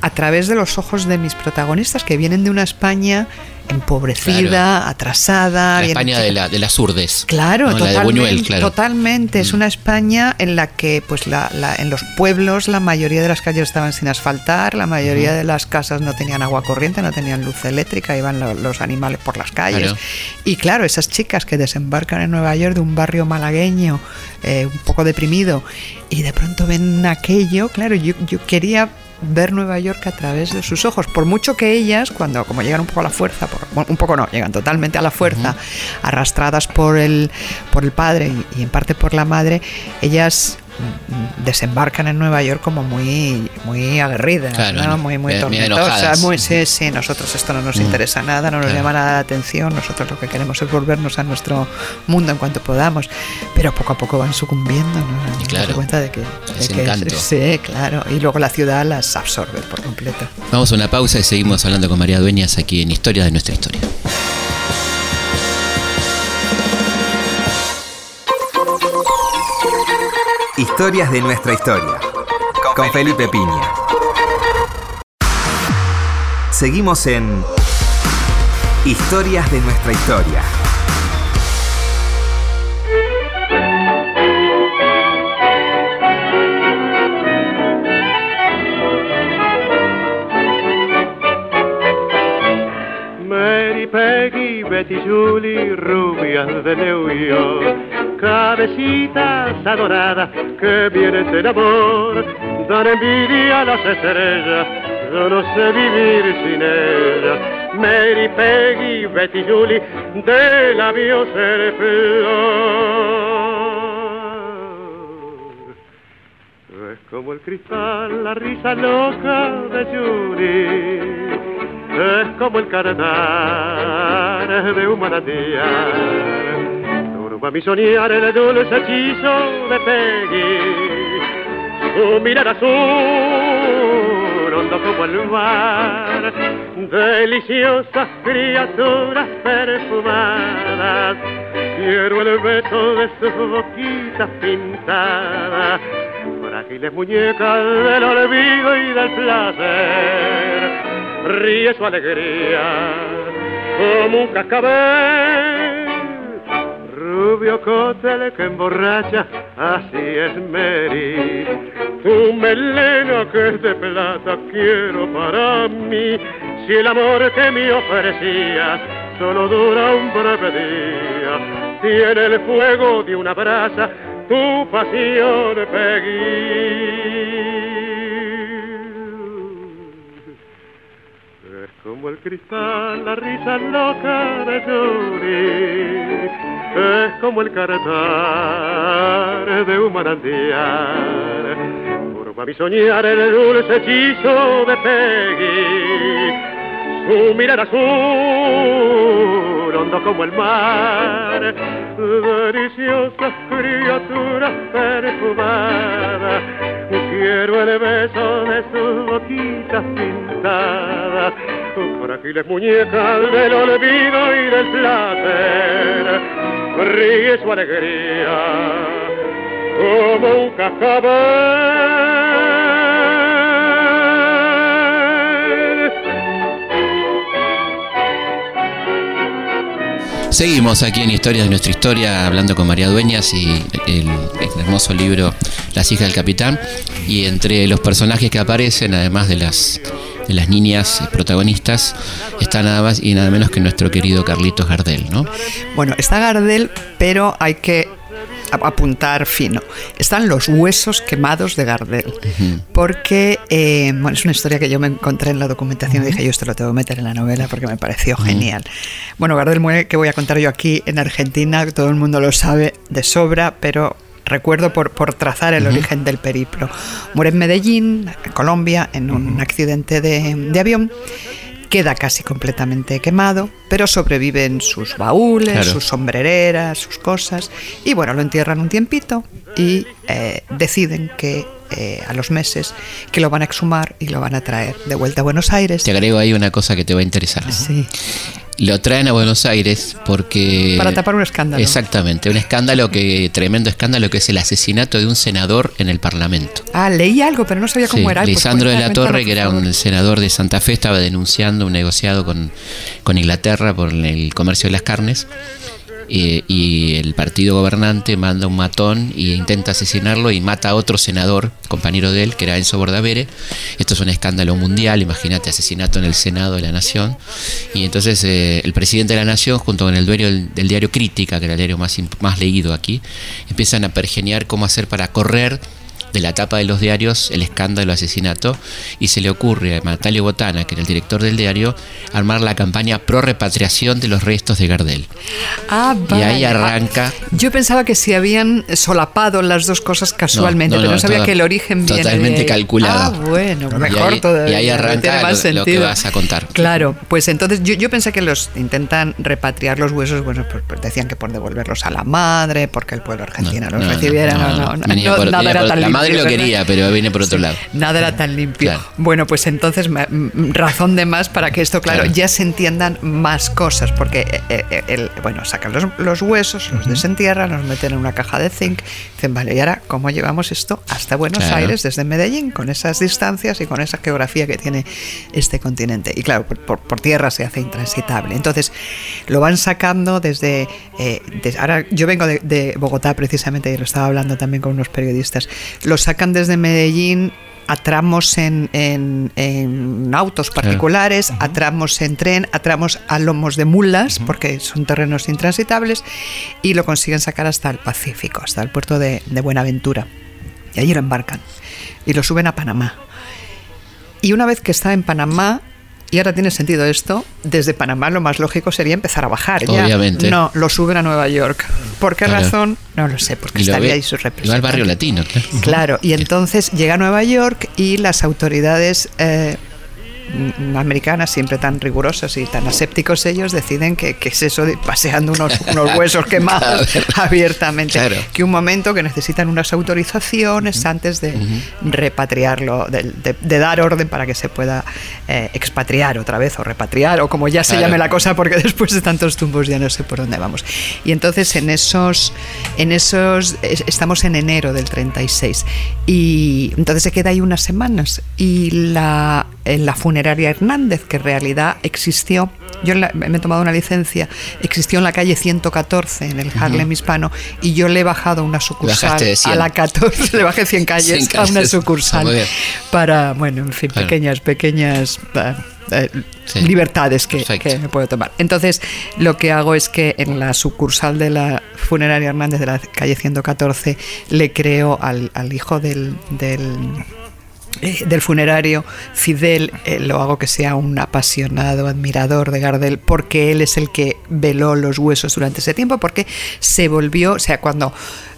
Speaker 4: a través de los ojos de mis protagonistas, que vienen de una España empobrecida,
Speaker 2: Claro.
Speaker 4: atrasada.
Speaker 2: La España de, la, de las urdes.
Speaker 4: Claro,
Speaker 2: ¿no? La de
Speaker 4: totalmente,
Speaker 2: Buñuel, claro. Mm.
Speaker 4: totalmente. Es una España en la que, pues, la, la- en los pueblos la mayoría de las calles estaban sin asfaltar, la mayoría de las casas no tenían agua corriente, no tenían luz eléctrica, iban lo- los animales por las calles.
Speaker 2: Claro.
Speaker 4: Y claro, esas chicas que desembarcan en Nueva York de un barrio malagueño, eh, un poco deprimido, y de pronto ven aquello, claro, yo, yo quería ver Nueva York a través de sus ojos, por mucho que ellas, cuando como llegan un poco a la fuerza, por- bueno, un poco no, llegan totalmente a la fuerza, arrastradas por el, por el padre y, y en parte por la madre, ellas desembarcan en Nueva York como muy muy aguerridas,
Speaker 2: Claro,
Speaker 4: ¿no? muy muy tormentosas, muy sí, sí, nosotros esto no nos
Speaker 2: Mm.
Speaker 4: interesa nada, no nos
Speaker 2: Claro.
Speaker 4: llama nada la atención, nosotros lo que queremos es volvernos a nuestro mundo en cuanto podamos, pero poco a poco van sucumbiendo, ¿no?
Speaker 2: Claro,
Speaker 4: cuenta de que, de sí, claro, y luego la ciudad las absorbe por completo.
Speaker 2: Vamos a una pausa y seguimos hablando con María Dueñas aquí en Historia de nuestra historia.
Speaker 1: Historias de nuestra historia. Con Felipe Piña. Seguimos en Historias de nuestra historia.
Speaker 5: Mary, Peggy, Betty, Julie, rubias de New York, cabecitas adoradas que vienen del amor, dan envidia a las estrellas, yo no sé vivir sin ellas. Mary, Peggy, Betty, Julie, de labios el. Es como el cristal, la risa loca de Julie. Es como el cantar de un manantial. Turba mi soñar el dulce hechizo de Peggy. Su mirar azul, hondo como el mar. Deliciosas criaturas perfumadas. Quiero el beso de sus boquitas pintadas frágiles muñecas del olvido y del placer. Ríe su alegría como un cascabel. Rubio cóctel que emborracha, así es Mary. Tu melena que es de plata quiero para mí. Si el amor que me ofrecías solo dura un breve día, tiene el fuego de una brasa tu pasión, Peggy. Es como el cristal, la risa loca de Yuri. Es como el cantar de un manantial. Turba mi soñar el dulce hechizo de Peggy. Su mirar azul, hondo como el mar deliciosas criaturas perfumadas. Quiero el beso de sus boquitas pintadas, frágiles muñecas del olvido y del placer. Ríe su alegría como un cascabel.
Speaker 2: Seguimos aquí en Historias de nuestra historia hablando con María Dueñas y el, el hermoso libro Las hijas del capitán. Y entre los personajes que aparecen, además de las, de las niñas protagonistas, está nada más y nada menos que nuestro querido Carlitos Gardel, ¿no?
Speaker 4: Bueno, está Gardel, pero hay que ap- apuntar fino. Están los huesos quemados de Gardel. Porque, eh, bueno, es una historia que yo me encontré en la documentación y dije, yo esto lo tengo que meter en la novela porque me pareció genial. Bueno, Gardel muere, que voy a contar yo aquí en Argentina, todo el mundo lo sabe de sobra, pero recuerdo por, por trazar el origen del periplo. Muere en Medellín, en Colombia, en un accidente de, de avión. Queda casi completamente quemado, pero sobreviven sus baúles,
Speaker 2: Claro.
Speaker 4: sus sombrereras, sus cosas. Y bueno, lo entierran un tiempito y eh, deciden que eh, a los meses que lo van a exhumar y lo van a traer de vuelta a Buenos Aires.
Speaker 2: Te agrego ahí una cosa que te va a interesar.
Speaker 4: Sí.
Speaker 2: Lo traen a Buenos Aires porque...
Speaker 4: Para tapar un escándalo.
Speaker 2: Exactamente, un escándalo que, tremendo escándalo que es el asesinato de un senador en el Parlamento.
Speaker 4: Ah, leí algo, pero no sabía cómo
Speaker 2: Sí,
Speaker 4: era. Pues
Speaker 2: Lisandro de la Torre, que era un senador de Santa Fe, estaba denunciando un negociado con, con Inglaterra por el comercio de las carnes. Eh, y el partido gobernante manda un matón y intenta asesinarlo y mata a otro senador, compañero de él, que era Enzo Bordavere. Esto es un escándalo mundial, imagínate, asesinato en el Senado de la Nación. Y entonces eh, el presidente de la Nación, junto con el dueño del, diario Crítica, que era el diario más, más leído aquí, empiezan a pergeniar cómo hacer para correr de la tapa de los diarios el escándalo asesinato y se le ocurre a Natalio Botana, que era el director del diario, armar la campaña pro repatriación de los restos de Gardel.
Speaker 4: Ah,
Speaker 2: Y ahí
Speaker 4: vale.
Speaker 2: arranca.
Speaker 4: Yo pensaba que se habían solapado las dos cosas casualmente,
Speaker 2: no,
Speaker 4: pero
Speaker 2: no,
Speaker 4: no sabía que el origen viene
Speaker 2: totalmente
Speaker 4: de
Speaker 2: calculado.
Speaker 4: Ah, bueno,
Speaker 2: Y
Speaker 4: mejor
Speaker 2: ahí-
Speaker 4: todavía.
Speaker 2: y ahí arranca
Speaker 4: más
Speaker 2: lo- lo que
Speaker 4: sentido.
Speaker 2: vas a contar.
Speaker 4: Claro, pues entonces yo, yo pensé que los intentan repatriar los huesos, bueno, pues, pues decían que por devolverlos a la madre, porque el pueblo argentino
Speaker 2: No,
Speaker 4: los recibiera,
Speaker 2: no,
Speaker 4: no,
Speaker 2: no,
Speaker 4: nada era tan
Speaker 2: padre lo quería, pero viene por otro lado.
Speaker 4: Nada era tan limpio.
Speaker 2: Claro.
Speaker 4: Bueno, pues entonces razón de más para que esto, claro,
Speaker 2: Claro.
Speaker 4: ya se entiendan más cosas, porque eh, eh, el- bueno, sacan los, los huesos, los desentierran, los meten en una caja de zinc, dicen, vale, y ahora cómo llevamos esto hasta Buenos
Speaker 2: Claro.
Speaker 4: Aires desde Medellín, con esas distancias y con esa geografía que tiene este continente. Y claro, por, por- por tierra se hace intransitable. Entonces lo van sacando desde, eh, des- ahora yo vengo de, de Bogotá precisamente y lo estaba hablando también con unos periodistas. Lo sacan desde Medellín a tramos en, en- en autos particulares, a tramos en tren, a tramos a lomos de mulas, porque son terrenos intransitables, y lo consiguen sacar hasta el Pacífico, hasta el puerto de, de Buenaventura. Y allí lo embarcan y lo suben a Panamá. Y una vez que está en Panamá, y ahora tiene sentido esto, desde Panamá lo más lógico sería empezar a bajar. ya.
Speaker 2: Obviamente.
Speaker 4: No, lo suben a Nueva York. ¿Por qué
Speaker 2: Claro.
Speaker 4: razón? No lo sé, porque estaría
Speaker 2: ve-
Speaker 4: ahí su
Speaker 2: va al
Speaker 4: representante.
Speaker 2: barrio latino, claro.
Speaker 4: Claro, y entonces llega a Nueva York y las autoridades eh, americanas, siempre tan rigurosas y tan asépticos ellos, deciden que, que es eso de paseando unos, unos huesos quemados abiertamente.
Speaker 2: Claro.
Speaker 4: Que un momento que necesitan unas autorizaciones antes de repatriarlo, de, de- de dar orden para que se pueda eh, expatriar otra vez o repatriar o como ya se
Speaker 2: Claro.
Speaker 4: llame la cosa, porque después de tantos tumbos ya no sé por dónde vamos. Y entonces en esos, en esos, es- estamos en enero del 36 y entonces se queda ahí unas semanas y la, en la funeraria Hernández, que en realidad existió, yo la- me he tomado una licencia, existió en la calle 114 en el Harlem hispano y yo le he bajado una sucursal
Speaker 2: Bajaste de 100.
Speaker 4: a la 14, le bajé 100 calles
Speaker 2: 100
Speaker 4: a una
Speaker 2: calles.
Speaker 4: sucursal para, bueno, en fin,
Speaker 2: Claro.
Speaker 4: pequeñas, pequeñas eh,
Speaker 2: Sí.
Speaker 4: libertades que me puedo tomar. Entonces, lo que hago es que en la sucursal de la funeraria Hernández de la calle 114 le creo al, al hijo del, del eh, del funerario, Fidel, eh, lo hago que sea un apasionado admirador de Gardel, porque él es el que veló los huesos durante ese tiempo, porque se volvió, o sea, cuando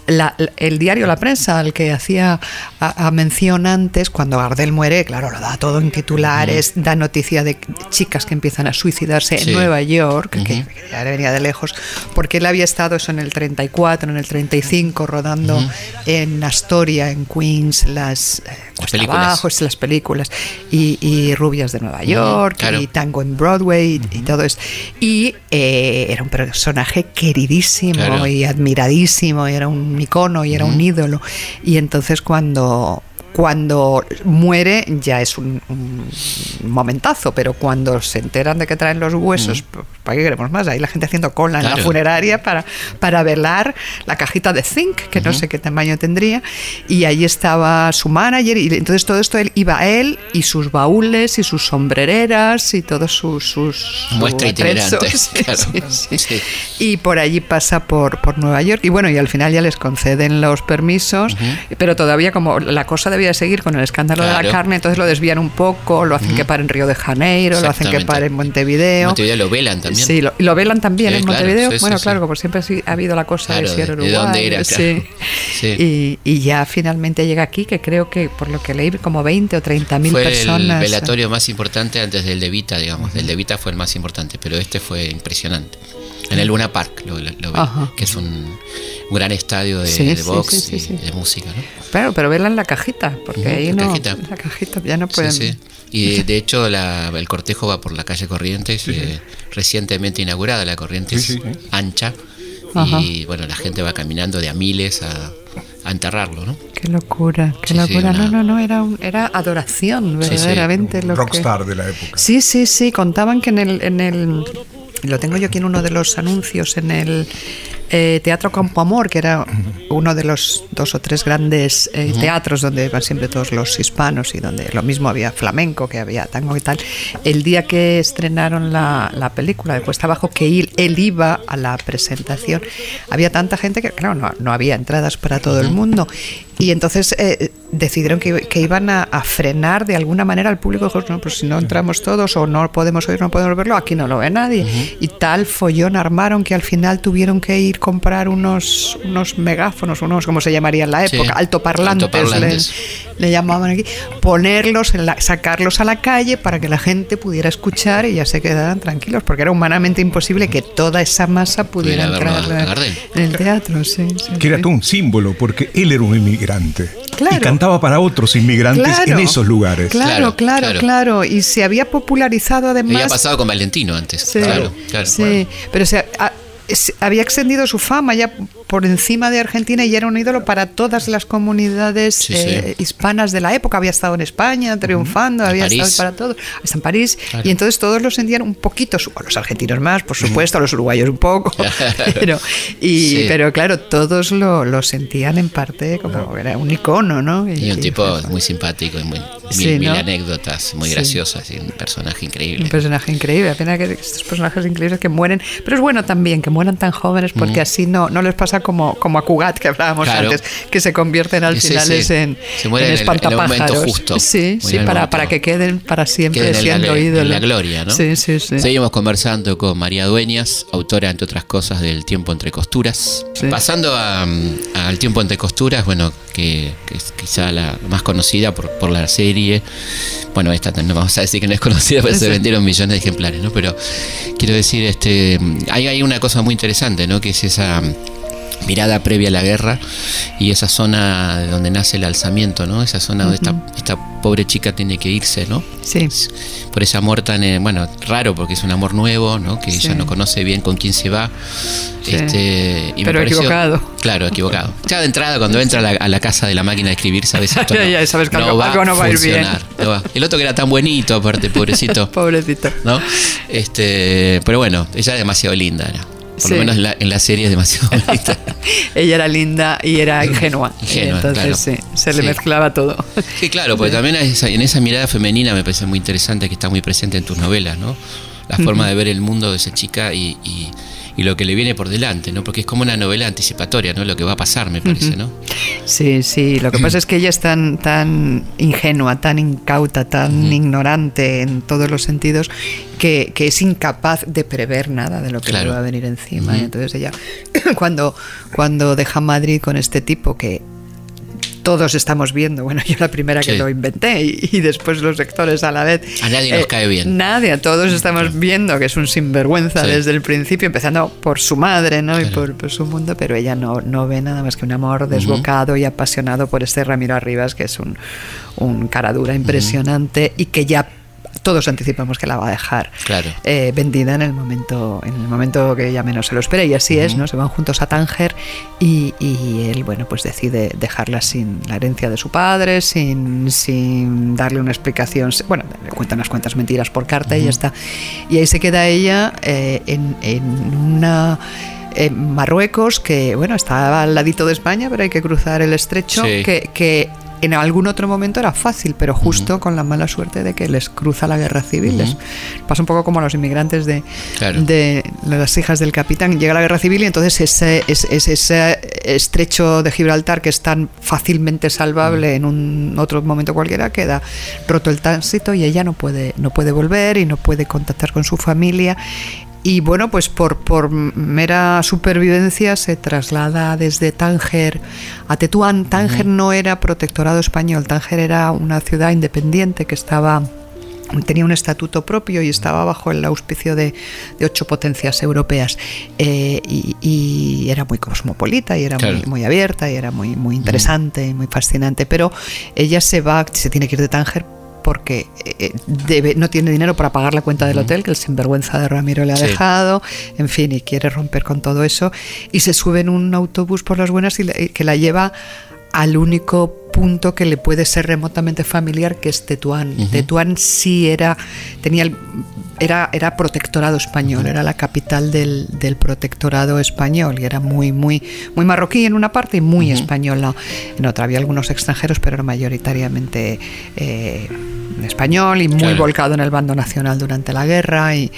Speaker 4: la- el diario La Prensa, al que hacía a, a mención antes, cuando Gardel muere, claro, lo da todo en titulares, da noticia de chicas que empiezan a suicidarse
Speaker 2: Sí.
Speaker 4: en Nueva York, que, que ya venía de lejos, porque él había estado eso en el 34, en el 35, rodando en Astoria, en Queens, las, eh, Cuesta
Speaker 2: películas.
Speaker 4: Abajo, es las películas, y, y Rubias de Nueva York,
Speaker 2: claro.
Speaker 4: y Tango en Broadway, y, y todo esto. Y eh, era un personaje queridísimo
Speaker 2: Claro.
Speaker 4: y admiradísimo, y era un icono y era un ídolo. Y entonces cuando cuando muere ya es un, un momentazo, pero cuando se enteran de que traen los huesos, ¿para qué queremos más? Ahí la gente haciendo cola en la
Speaker 2: Claro.
Speaker 4: funeraria para, para velar la cajita de zinc, que no sé qué tamaño tendría, y ahí estaba su manager, y entonces todo esto él iba él y sus baúles y sus sombrereras y todos sus... sus
Speaker 2: Muestra.
Speaker 4: Sí,
Speaker 2: claro.
Speaker 4: sí, sí.
Speaker 2: Sí.
Speaker 4: Y por allí pasa por, por Nueva York, y bueno, y al final ya les conceden los permisos, pero todavía como la cosa debía seguir con el escándalo de la
Speaker 2: Claro.
Speaker 4: carne, entonces lo desvían un poco, lo hacen que pare en Río de Janeiro, lo hacen que pare en Montevideo.
Speaker 2: Montevideo lo velan también.
Speaker 4: Sí, lo, lo velan también
Speaker 2: Sí,
Speaker 4: en Montevideo.
Speaker 2: sí,
Speaker 4: bueno,
Speaker 2: sí.
Speaker 4: claro, como siempre ha habido la cosa
Speaker 2: Claro,
Speaker 4: de si era
Speaker 2: de- de
Speaker 4: Uruguay.
Speaker 2: dónde era,
Speaker 4: sí.
Speaker 2: claro. Sí.
Speaker 4: Y, y ya finalmente llega aquí, que creo que por lo que leí, como 20 o 30 mil
Speaker 2: Fue
Speaker 4: personas.
Speaker 2: el velatorio más importante antes del de Vita, digamos. El de Vita fue el más importante, pero este fue impresionante. En el Luna Park lo, lo- lo vi,
Speaker 4: Ajá.
Speaker 2: que es un, un gran estadio de,
Speaker 4: Sí,
Speaker 2: de box
Speaker 4: sí, sí,
Speaker 2: y
Speaker 4: sí.
Speaker 2: de música, ¿no?
Speaker 4: Claro, pero velan la cajita, porque
Speaker 2: Ujú,
Speaker 4: ahí
Speaker 2: la
Speaker 4: no.
Speaker 2: cajita.
Speaker 4: La cajita ya no
Speaker 2: Sí,
Speaker 4: pueden.
Speaker 2: sí. Y de, de hecho la- el cortejo va por la calle Corrientes, eh, recientemente inaugurada la Corrientes
Speaker 3: Sí, sí, sí.
Speaker 2: ancha.
Speaker 4: Ajá.
Speaker 2: Y bueno, la gente va caminando de a miles a, a enterrarlo, ¿no?
Speaker 4: Qué locura, qué
Speaker 2: Sí, sí,
Speaker 4: locura.
Speaker 2: una-
Speaker 4: No, no, no, era, un- era adoración,
Speaker 2: Sí, sí.
Speaker 4: verdaderamente. lo que-
Speaker 3: Rockstar de la época.
Speaker 4: Sí, sí, sí, contaban que en el, en el lo tengo yo aquí en uno de los anuncios, en el eh, Teatro Campo Amor, que era uno de los dos o tres grandes eh, teatros donde van siempre todos los hispanos y donde lo mismo había flamenco, que había tango y tal. El día que estrenaron la, la película de Cuesta Abajo, que él, él iba a la presentación, había tanta gente que, claro, no, no había entradas para todo el mundo. Y entonces eh, decidieron que, que iban a, a frenar de alguna manera al público. Dijo, no, pues si no entramos todos o no podemos oír, no podemos verlo, aquí no lo ve nadie. Y tal follón armaron que al final tuvieron que ir comprar unos, unos megáfonos, unos, ¿cómo se llamaría en la
Speaker 2: Sí,
Speaker 4: época? Altoparlantes,
Speaker 2: altoparlantes.
Speaker 4: Le, le llamaban aquí. Ponerlos, en la, sacarlos a la calle para que la gente pudiera escuchar y ya se quedaran tranquilos, porque era humanamente imposible que toda esa masa pudiera entrar en el teatro. Sí, sí,
Speaker 3: Que era
Speaker 4: sí.
Speaker 3: todo un símbolo, porque él era un inmigrante.
Speaker 4: Claro.
Speaker 3: Y cantaba para otros inmigrantes
Speaker 4: Claro.
Speaker 3: en esos lugares.
Speaker 4: Claro,
Speaker 2: Claro,
Speaker 4: claro, claro. Y se había popularizado además.
Speaker 2: Había pasado con Valentino antes.
Speaker 4: Sí,
Speaker 2: Claro, claro.
Speaker 4: sí, pero se, ha- se había extendido su fama ya por encima de Argentina y era un ídolo para todas las comunidades
Speaker 2: Sí,
Speaker 4: eh,
Speaker 2: sí.
Speaker 4: hispanas de la época. Había estado en España triunfando, había
Speaker 2: París.
Speaker 4: estado para todos. Está en París.
Speaker 2: Claro.
Speaker 4: Y entonces todos lo sentían un poquito, su- los argentinos más, por supuesto, los uruguayos un poco. pero, y,
Speaker 2: Sí.
Speaker 4: pero claro, todos lo, lo sentían en parte como era un icono, ¿no?
Speaker 2: Y un tipo muy simpático y muy, mil,
Speaker 4: Sí,
Speaker 2: mil
Speaker 4: ¿no?
Speaker 2: anécdotas muy
Speaker 4: Sí.
Speaker 2: graciosas y un personaje increíble.
Speaker 4: Un personaje increíble, apenas que estos personajes increíbles que mueren, pero es bueno también que mueran tan jóvenes porque así no, no les pasa como, como a Cugat que hablábamos
Speaker 2: Claro.
Speaker 4: antes, que se convierten al
Speaker 2: Sí,
Speaker 4: final en,
Speaker 2: Se mueren
Speaker 4: en
Speaker 2: el- en el momento
Speaker 4: espantapájaros.
Speaker 2: justo.
Speaker 4: Sí, sí, para, para que queden para siempre
Speaker 2: Queden
Speaker 4: siendo
Speaker 2: en
Speaker 4: ídolos.
Speaker 2: la gloria, ¿no?
Speaker 4: Sí, sí, sí.
Speaker 2: Seguimos conversando con María Dueñas, autora, entre otras cosas, del Tiempo entre Costuras. Pasando a, mm, al Tiempo entre Costuras, bueno, que, que es quizá la más conocida por, por la serie. Bueno, esta no vamos a decir que no es conocida, porque se vendieron millones de ejemplares, ¿no? Pero quiero decir, este, hay, hay una cosa muy interesante, ¿no? Que es esa mirada previa a la guerra y esa zona de donde nace el alzamiento, ¿no? Esa zona donde esta, esta pobre chica tiene que irse, ¿no?
Speaker 4: Sí.
Speaker 2: por ese amor tan, eh, bueno, raro porque es un amor nuevo, ¿no? Que
Speaker 4: Sí.
Speaker 2: ella no conoce bien con quién se va.
Speaker 4: Sí.
Speaker 2: Este, y me
Speaker 4: Pero
Speaker 2: pareció-
Speaker 4: equivocado.
Speaker 2: Claro, equivocado. Ya de entrada, cuando entra a la, a la casa de la máquina de escribir, sabes esto no,
Speaker 4: ya, sabes que algo- algo no va a ir bien.
Speaker 2: no va. El otro que era tan bonito, aparte, pobrecito,
Speaker 4: Pobrecito.
Speaker 2: ¿no? Este, pero bueno, ella es demasiado linda, era. Por
Speaker 4: Sí.
Speaker 2: lo menos en la, en la serie es demasiado bonita.
Speaker 4: Ella era linda y era ingenua.
Speaker 2: Ingenua,
Speaker 4: entonces
Speaker 2: claro.
Speaker 4: sí, se le
Speaker 2: Sí.
Speaker 4: mezclaba todo.
Speaker 2: Sí, claro, porque también esa- en esa mirada femenina me parece muy interesante que está muy presente en tus novelas, ¿no? La forma de ver el mundo de esa chica y, y- y lo que le viene por delante, ¿no? Porque es como una novela anticipatoria, ¿no? Lo que va a pasar, me parece, ¿no?
Speaker 4: Sí, sí, lo que pasa es que ella es tan, tan ingenua, tan incauta, tan ignorante en todos los sentidos, que, que es incapaz de prever nada de lo que
Speaker 2: Claro.
Speaker 4: le va a venir encima. Entonces ella, cuando, cuando deja Madrid con este tipo que todos estamos viendo, bueno, yo la primera que lo inventé y, y después los lectores a la vez.
Speaker 2: A nadie nos cae bien.
Speaker 4: Nadie, todos estamos viendo que es un sinvergüenza
Speaker 2: Sí.
Speaker 4: desde el principio, empezando por su madre, ¿no? Y por su mundo, pero ella no, no ve nada más que un amor desbocado y apasionado por este Ramiro Arribas, que es un, un cara dura impresionante y que ya todos anticipamos que la va a dejar
Speaker 2: Claro.
Speaker 4: eh, vendida en el momento en el momento que ella menos se lo espera y así es no se van juntos a Tánger y, y él bueno pues decide dejarla sin la herencia de su padre sin, sin darle una explicación bueno le cuenta unas cuantas mentiras por carta y ya está. Y ahí se queda ella eh, en, en una en Marruecos que bueno está al ladito de España pero hay que cruzar el estrecho
Speaker 2: Sí.
Speaker 4: que, que en algún otro momento era fácil, pero justo con la mala suerte de que les cruza la guerra civil. Les pasa un poco como a los inmigrantes de,
Speaker 2: Claro.
Speaker 4: de las hijas del capitán. Llega la guerra civil y entonces ese, ese, ese- ese estrecho de Gibraltar que es tan fácilmente salvable en un otro momento cualquiera queda roto el tránsito y ella no puede, no puede volver y no puede contactar con su familia. Y bueno, pues por, por mera supervivencia se traslada desde Tánger a Tetuán. Tánger no era protectorado español, Tánger era una ciudad independiente que estaba tenía un estatuto propio y estaba bajo el auspicio de, de ocho potencias europeas Eh, y, y era muy cosmopolita y era
Speaker 2: Claro.
Speaker 4: muy, muy abierta y era muy, muy interesante y muy fascinante pero ella se va se tiene que ir de Tánger porque eh, debe, no tiene dinero para pagar la cuenta del hotel que el sinvergüenza de Ramiro le ha
Speaker 2: Sí.
Speaker 4: dejado, en fin, y quiere romper con todo eso, y se sube en un autobús por las buenas y le- que la lleva al único punto que le puede ser remotamente familiar, que es Tetuán. Tetuán sí era, tenía el- era, era protectorado español, era la capital del, del protectorado español y era muy, muy, muy marroquí en una parte y muy española en otra. Había algunos extranjeros, pero era mayoritariamente eh, español y muy
Speaker 2: Claro.
Speaker 4: volcado en el bando nacional durante la guerra y,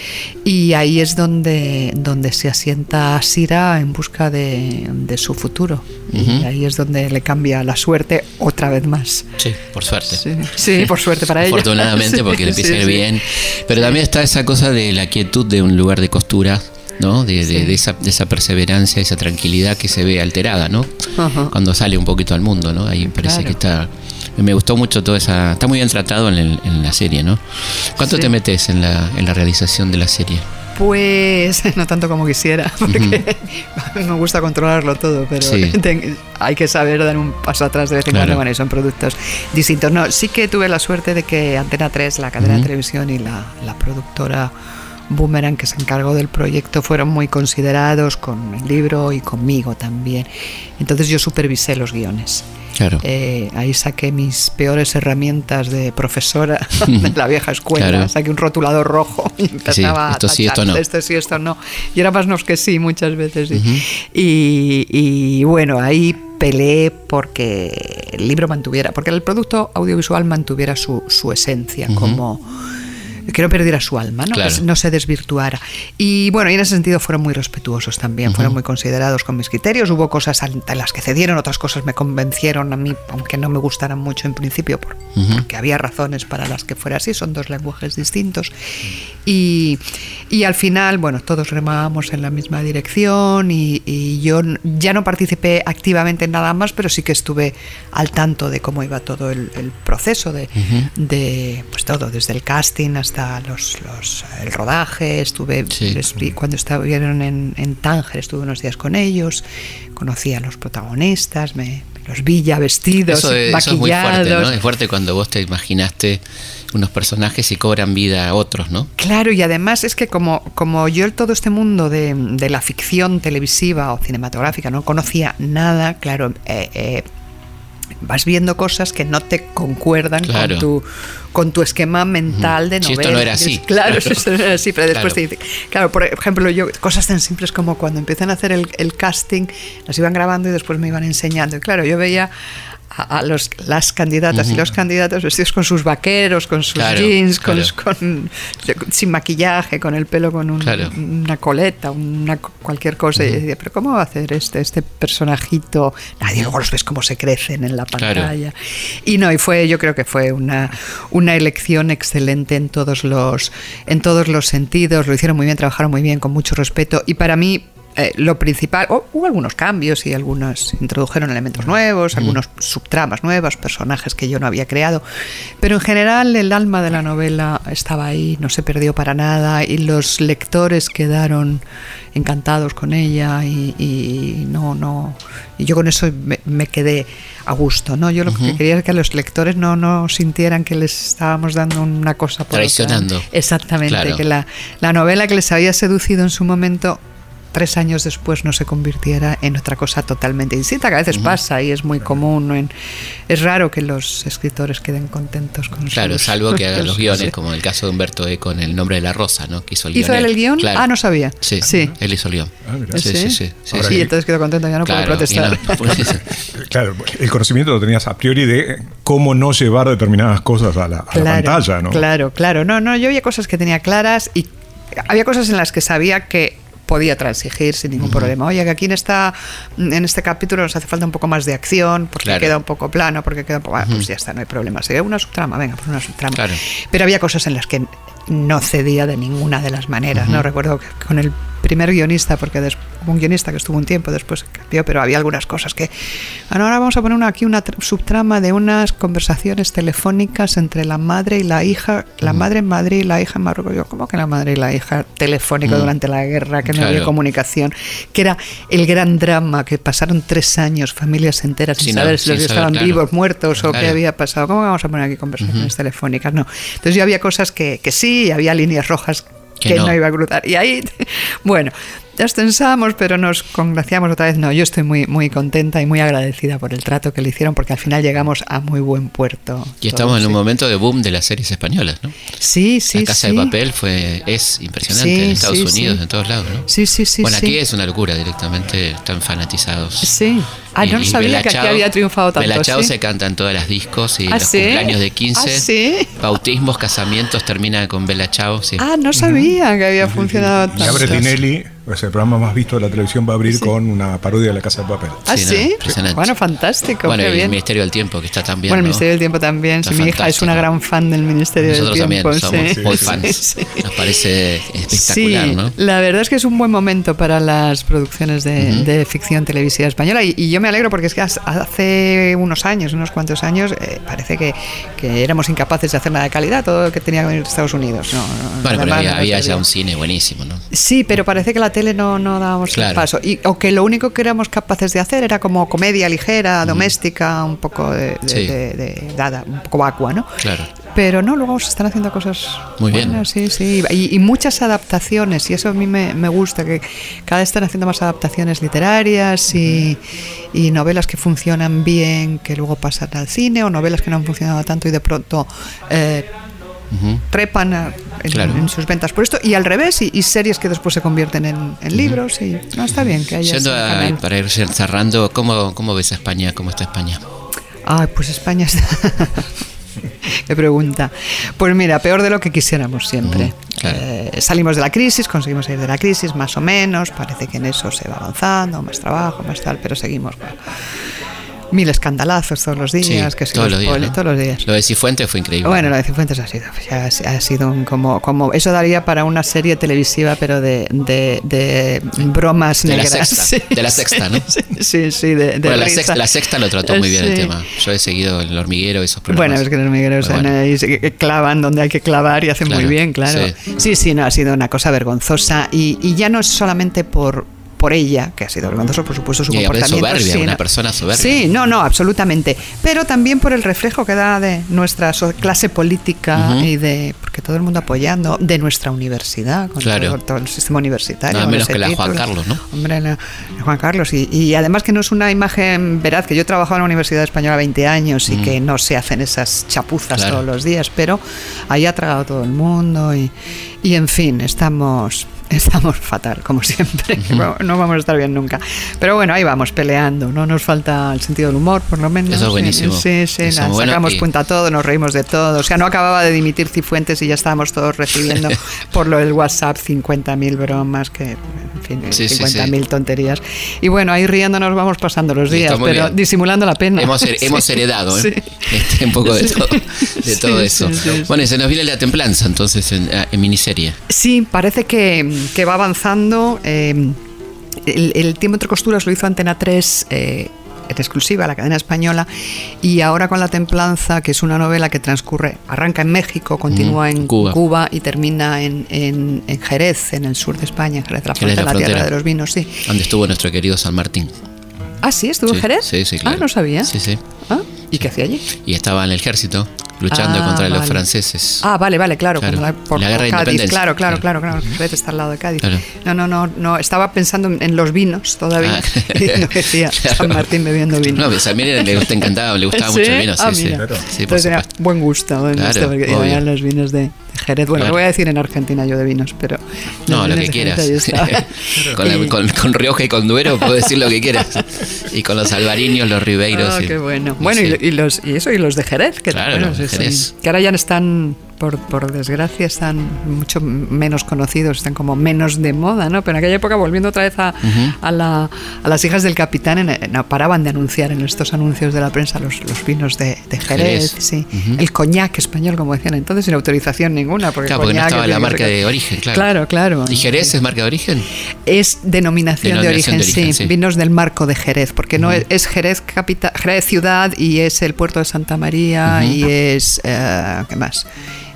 Speaker 4: y ahí es donde, donde se asienta Sira en busca de, de su futuro y
Speaker 2: Ujú.
Speaker 4: ahí es donde le cambia la suerte otra vez más.
Speaker 2: Sí, por suerte.
Speaker 4: Sí, sí, por suerte para ella.
Speaker 2: Afortunadamente,
Speaker 4: Sí,
Speaker 2: porque le empieza a ir bien. Pero también está esa cosa de la quietud de un lugar de costura, ¿no? De, de-
Speaker 4: Sí.
Speaker 2: de esa, de esa perseverancia, esa tranquilidad que se ve alterada, ¿no?
Speaker 4: Ajá.
Speaker 2: Cuando sale un poquito al mundo, ¿no? Ahí parece
Speaker 4: Claro.
Speaker 2: que está. Me gustó mucho toda esa. Está muy bien tratado en, el- en la serie, ¿no? ¿Cuánto
Speaker 4: Sí.
Speaker 2: te metes en la, en la realización de la serie?
Speaker 4: Pues no tanto como quisiera, porque me gusta controlarlo todo, pero
Speaker 2: Sí.
Speaker 4: ten- hay que saber dar un paso atrás de vez en cuando, bueno, y son productos distintos. No, sí que tuve la suerte de que Antena 3, la cadena de televisión y la, la productora Boomerang que se encargó del proyecto fueron muy considerados con el libro y conmigo también. Entonces yo supervisé los guiones.
Speaker 2: Claro.
Speaker 4: Eh, ahí saqué mis peores herramientas de profesora de la vieja escuela.
Speaker 2: Claro.
Speaker 4: Saqué un rotulador rojo y empezaba
Speaker 2: esto
Speaker 4: a
Speaker 2: sí, esto no.
Speaker 4: Esto sí, esto no. Y era más no que sí muchas veces. sí. y, y, bueno, ahí peleé porque el libro mantuviera, porque el producto audiovisual mantuviera su, su esencia como que no perdiera su alma, ¿no?
Speaker 2: Claro.
Speaker 4: que no se desvirtuara. Y bueno, y en ese sentido fueron muy respetuosos también, fueron muy considerados con mis criterios. Hubo cosas ante las que cedieron, otras cosas me convencieron a mí, aunque no me gustaran mucho en principio, por- porque había razones para las que fuera así, son dos lenguajes distintos. Y, y al final, bueno, todos remábamos en la misma dirección y, y yo ya no participé activamente en nada más, pero sí que estuve al tanto de cómo iba todo el, el proceso de, de, pues todo, desde el casting hasta los, los el rodaje, estuve
Speaker 2: Sí.
Speaker 4: les vi- cuando estuvieron en, en Tánger, estuve unos días con ellos, conocí a los protagonistas, me los vi ya vestidos,
Speaker 2: Eso, es- eso es muy fuerte, ¿no? Es fuerte cuando vos te imaginaste unos personajes y cobran vida a otros, ¿no?
Speaker 4: Claro, y además es que como, como yo todo este mundo de, de la ficción televisiva o cinematográfica no conocía nada, claro, eh, eh, vas viendo cosas que no te concuerdan
Speaker 2: Claro.
Speaker 4: con tu con tu esquema mental de
Speaker 2: Si
Speaker 4: novela.
Speaker 2: esto no era así.
Speaker 4: Claro, si esto no era así, pero después
Speaker 2: Claro.
Speaker 4: te dicen, claro, por ejemplo, yo, cosas tan simples como cuando empiezan a hacer el, el casting, las iban grabando y después me iban enseñando. Y claro, yo veía a, los, las candidatas y los candidatos vestidos con sus vaqueros, con sus
Speaker 2: Claro,
Speaker 4: jeans, con,
Speaker 2: claro.
Speaker 4: con- sin maquillaje, con el pelo con un-
Speaker 2: Claro.
Speaker 4: una coleta, una cualquier cosa. Y yo decía, pero ¿cómo va a hacer este, este personajito? Nadie luego los ves cómo se crecen en la pantalla. Y no, y fue, yo creo que fue una, una elección excelente en todos los, en todos los sentidos. Lo hicieron muy bien, trabajaron muy bien, con mucho respeto. Y para mí, eh, lo principal, oh, hubo algunos cambios y algunos introdujeron elementos nuevos, algunos subtramas nuevas, personajes que yo no había creado, pero en general el alma de la novela estaba ahí, no se perdió para nada y los lectores quedaron encantados con ella y, y no, no, y yo con eso me, me quedé a gusto, ¿no? Yo lo que quería es que los lectores no, no sintieran que les estábamos dando una cosa por otra.
Speaker 2: Traicionando.
Speaker 4: Exactamente,
Speaker 2: Claro.
Speaker 4: que la, la novela que les había seducido en su momento tres años después no se convirtiera en otra cosa totalmente distinta, que a veces pasa y es muy común. ¿no? En- es raro que los escritores queden contentos con
Speaker 2: Claro,
Speaker 4: sus-
Speaker 2: salvo que hagan los
Speaker 4: Sí.
Speaker 2: guiones, como el caso de Humberto Eco en El nombre de la rosa, ¿no? Que hizo el
Speaker 4: ¿Hizo
Speaker 2: guion
Speaker 4: él el guion?
Speaker 2: Claro.
Speaker 4: Ah, no sabía.
Speaker 2: Sí,
Speaker 4: Sí.
Speaker 2: él hizo el guion.
Speaker 3: Ah.
Speaker 2: Sí, sí, sí. sí,
Speaker 4: Sí,
Speaker 2: sí.
Speaker 4: entonces quedó contento, ya no
Speaker 2: Claro,
Speaker 4: puedo protestar.
Speaker 2: no, eso.
Speaker 3: Claro, el conocimiento lo tenías a priori de cómo no llevar determinadas cosas a la, a la pantalla, ¿no?
Speaker 4: Claro, claro. No, no, yo había cosas que tenía claras y había cosas en las que sabía que podía transigir sin ningún problema. Oye, que aquí en esta en este capítulo nos hace falta un poco más de acción, porque
Speaker 2: Claro.
Speaker 4: queda un poco plano, porque queda un poco, pues ya está, no hay problema. Sería una subtrama, venga, pues una subtrama.
Speaker 2: Claro.
Speaker 4: Pero había cosas en las que no cedía de ninguna de las maneras, ¿no? Recuerdo que con el primer guionista, porque des- un guionista que estuvo un tiempo, después cambió, pero había algunas cosas que... Bueno, ahora vamos a poner una- aquí una tr- subtrama de unas conversaciones telefónicas entre la madre y la hija, la madre en Madrid y la hija en Marruecos. Yo, ¿cómo que la madre y la hija telefónica durante la guerra, que no había comunicación? Que era el gran drama, que pasaron tres años, familias enteras, sin,
Speaker 2: Sin
Speaker 4: saber si los estaban
Speaker 2: claro.
Speaker 4: vivos, muertos o qué había pasado. ¿Cómo vamos a poner aquí conversaciones telefónicas? No. Entonces yo había cosas que, que sí, había líneas rojas
Speaker 2: Que
Speaker 4: que,
Speaker 2: no.
Speaker 4: no. iba a cruzar. Y ahí, bueno, ya tensamos, pero nos congraciamos otra vez. No, yo estoy muy, muy contenta y muy agradecida por el trato que le hicieron, porque al final llegamos a muy buen puerto.
Speaker 2: Y estamos en
Speaker 4: todos,
Speaker 2: un
Speaker 4: sí.
Speaker 2: momento de boom de las series españolas, ¿no?
Speaker 4: Sí, sí,
Speaker 2: la Casa
Speaker 4: sí.
Speaker 2: de Papel fue es impresionante
Speaker 4: Sí,
Speaker 2: en Estados
Speaker 4: sí,
Speaker 2: Unidos,
Speaker 4: sí.
Speaker 2: en todos lados, ¿no?
Speaker 4: Sí, sí, sí.
Speaker 2: bueno,
Speaker 4: sí.
Speaker 2: aquí es una locura directamente, están fanatizados.
Speaker 4: Sí. Ah, no
Speaker 2: Y- y
Speaker 4: sabía
Speaker 2: Bella
Speaker 4: que aquí había triunfado tanto.
Speaker 2: Bella Ciao
Speaker 4: ¿sí?
Speaker 2: se canta en todas las discos y
Speaker 4: ¿Ah,
Speaker 2: los
Speaker 4: sí?
Speaker 2: cumpleaños de 15,
Speaker 4: ¿Ah, sí?
Speaker 2: bautismos, casamientos, termina con Bella Ciao, sí.
Speaker 4: Ah, no sabía que había funcionado
Speaker 3: Y
Speaker 4: tanto.
Speaker 3: abre Tinelli Es el programa más visto de la televisión va a abrir con una parodia de la Casa de Papel.
Speaker 4: ¿Ah,
Speaker 2: Sí, no,
Speaker 4: sí?
Speaker 2: impresionante.
Speaker 4: Bueno, fantástico.
Speaker 2: Bueno,
Speaker 4: qué
Speaker 2: y el
Speaker 4: bien.
Speaker 2: Ministerio del Tiempo, que está también.
Speaker 4: Bueno, el
Speaker 2: ¿no?
Speaker 4: Ministerio del Tiempo también.
Speaker 2: Está
Speaker 4: Sí, mi hija es una gran fan del Ministerio
Speaker 2: Nosotros
Speaker 4: del
Speaker 2: también
Speaker 4: Tiempo.
Speaker 2: somos
Speaker 4: sí.
Speaker 2: muy
Speaker 4: Sí,
Speaker 2: fans.
Speaker 4: sí.
Speaker 2: Nos parece espectacular,
Speaker 4: Sí,
Speaker 2: ¿no?
Speaker 4: la verdad es que es un buen momento para las producciones de, de ficción televisiva española y, y yo me alegro porque es que hace unos años, unos cuantos años, eh, parece que, que éramos incapaces de hacer nada de calidad, todo lo que tenía que venir de Estados Unidos. No, no,
Speaker 2: Bueno, pero había, había ya un cine buenísimo, ¿no?
Speaker 4: Sí, pero parece que la tele no, no dábamos el
Speaker 2: Claro.
Speaker 4: paso. Y, o que lo único que éramos capaces de hacer era como comedia ligera, doméstica, un poco de, de-
Speaker 2: Sí.
Speaker 4: de- de- dada, un poco vacua, ¿no?
Speaker 2: Claro.
Speaker 4: Pero no, luego se están haciendo cosas
Speaker 2: Muy bien.
Speaker 4: buenas, sí, sí. Y, y muchas adaptaciones, y eso a mí me, me gusta, que cada vez están haciendo más adaptaciones literarias y, y novelas que funcionan bien, que luego pasan al cine, o novelas que no han funcionado tanto y de pronto eh, Trepan a- en,
Speaker 2: Claro.
Speaker 4: en sus ventas por esto, y al revés, y, y series que después se convierten en, en libros, y no está bien que haya
Speaker 2: Yendo a- para ir cerrando, ¿cómo, ¿cómo ves a España? ¿Cómo está España?
Speaker 4: Ay, pues España está. Qué pregunta. Pues mira, peor de lo que quisiéramos siempre.
Speaker 2: Claro.
Speaker 4: Eh, salimos de la crisis, conseguimos salir de la crisis, más o menos. Parece que en eso se va avanzando, más trabajo, más tal, pero seguimos. Mil escandalazos todos los días,
Speaker 2: Sí,
Speaker 4: que si
Speaker 2: todos
Speaker 4: los
Speaker 2: días.
Speaker 4: todos los días.
Speaker 2: Lo de Cifuentes fue increíble.
Speaker 4: Bueno, lo de Cifuentes ha sido, ha ha sido un como, como. Eso daría para una serie televisiva, pero de, de, de bromas
Speaker 2: De la
Speaker 4: negras.
Speaker 2: sexta, de la sexta, ¿no?
Speaker 4: Sí, sí, sí, de,
Speaker 2: Bueno, la, sexta, la sexta lo trató muy bien el tema. Yo he seguido el hormiguero y esos
Speaker 4: Bueno,
Speaker 2: programas.
Speaker 4: es que
Speaker 2: bueno.
Speaker 4: ahí se- que clavan donde hay que clavar y hacen
Speaker 2: Claro,
Speaker 4: muy bien, claro.
Speaker 2: sí.
Speaker 4: Sí. sí, no, ha sido una cosa vergonzosa y, y ya no es solamente por por ella, que ha sido vergonzoso, por supuesto, su
Speaker 2: Y
Speaker 4: comportamiento.
Speaker 2: soberbia, una persona soberbia.
Speaker 4: Sí, no, no, absolutamente. Pero también por el reflejo que da de nuestra clase política y de, porque todo el mundo apoyando, de nuestra universidad, con
Speaker 2: Claro.
Speaker 4: todo, todo el sistema universitario.
Speaker 2: Menos que la Juan. Carlos, ¿no?
Speaker 4: Hombre, la, la Juan Carlos. Y, y además que no es una imagen veraz, que yo he trabajado en la Universidad Española 20 años y que no se hacen esas chapuzas
Speaker 2: Claro.
Speaker 4: todos los días, pero ahí ha tragado todo el mundo y, y en fin, estamos... Estamos fatal, como siempre. No- vamos a estar bien nunca. Pero bueno, ahí vamos peleando. No nos falta el sentido del humor, por lo menos.
Speaker 2: Eso es buenísimo.
Speaker 4: Sí, sí,
Speaker 2: Eso
Speaker 4: la-
Speaker 2: bueno
Speaker 4: sacamos
Speaker 2: y-
Speaker 4: punta a todo, nos reímos de todo. O sea, no acababa de dimitir Cifuentes y ya estábamos todos recibiendo por lo del WhatsApp 50.000 bromas, que, fin,
Speaker 2: Sí, sí,
Speaker 4: 50.000 tonterías. Y bueno, ahí riéndonos vamos pasando los días, pero
Speaker 2: bien.
Speaker 4: disimulando la pena.
Speaker 2: Hemos, heredado ¿eh? Este, un poco de todo, de eso. Bueno, y se nos viene la templanza entonces en, en miniserie.
Speaker 4: Sí, parece que, que va avanzando. eh, el, el tiempo entre costuras lo hizo Antena 3 eh, en exclusiva, la cadena española, y ahora con La Templanza, que es una novela que transcurre, arranca en México, continúa
Speaker 2: Ujú,
Speaker 4: en
Speaker 2: Cuba.
Speaker 4: Cuba. y termina en, en- en Jerez, en el sur de España, en Jerez, la frontera,
Speaker 2: la
Speaker 4: la, tierra de los vinos, sí.
Speaker 2: Donde estuvo nuestro querido San Martín.
Speaker 4: Ah, sí, estuvo en
Speaker 2: Sí,
Speaker 4: Jerez.
Speaker 2: sí, sí, claro.
Speaker 4: Ah, no sabía.
Speaker 2: Sí, sí.
Speaker 4: Ah, ¿Y qué hacía allí?
Speaker 2: Y estaba en el ejército luchando
Speaker 4: Ah,
Speaker 2: contra los
Speaker 4: vale.
Speaker 2: franceses.
Speaker 4: Ah, vale, vale, claro.
Speaker 2: Claro.
Speaker 4: la, por
Speaker 2: La guerra de
Speaker 4: Cádiz,
Speaker 2: independencia.
Speaker 4: claro, claro,
Speaker 2: Claro.
Speaker 4: claro. Jerez está al lado de Cádiz.
Speaker 2: Claro.
Speaker 4: No, no, no, no. Estaba pensando en, en los vinos todavía.
Speaker 2: Ah.
Speaker 4: Y no decía. San Martín bebiendo vino.
Speaker 2: No, pues a mí le, gusta, encantaba, le gustaba
Speaker 4: ¿Sí?
Speaker 2: mucho el vino. Sí,
Speaker 4: Ah,
Speaker 2: sí. Sí, por
Speaker 4: Entonces
Speaker 2: supuesto.
Speaker 4: buen gusto, buen gusto, porque los vinos de Jerez. Bueno,
Speaker 2: Claro.
Speaker 4: lo voy a decir en Argentina yo de vinos, pero.
Speaker 2: No, lo que quieras. Con, la-
Speaker 4: Y-
Speaker 2: con- con Rioja y con Duero puedo decir lo que quieras. Y con los albariños, los ribeiros. Y-
Speaker 4: qué bueno.
Speaker 2: y
Speaker 4: Bueno, y, lo- y los, y eso, y los de Jerez, que,
Speaker 2: Claro,
Speaker 4: bueno,
Speaker 2: los de
Speaker 4: sí, sí,
Speaker 2: Jerez.
Speaker 4: que ahora ya están, por, por desgracia, están mucho menos conocidos, están como menos de moda, ¿no? Pero en aquella época, volviendo otra vez a, a, la- a las hijas del capitán, en- no paraban de anunciar en estos anuncios de la prensa los, los vinos de, de Jerez,
Speaker 2: Jerez.
Speaker 4: sí. El coñac español, como decían entonces, sin autorización ninguna. Porque
Speaker 2: Claro, porque no estaba la marca de origen, claro.
Speaker 4: Claro, claro.
Speaker 2: ¿Y Jerez es marca de origen?
Speaker 4: Es denominación, de, origen,
Speaker 2: de origen,
Speaker 4: sí.
Speaker 2: sí.
Speaker 4: Vinos del marco de Jerez, porque no es, es Jerez capital, Jerez ciudad y es el puerto de Santa María y es eh, qué más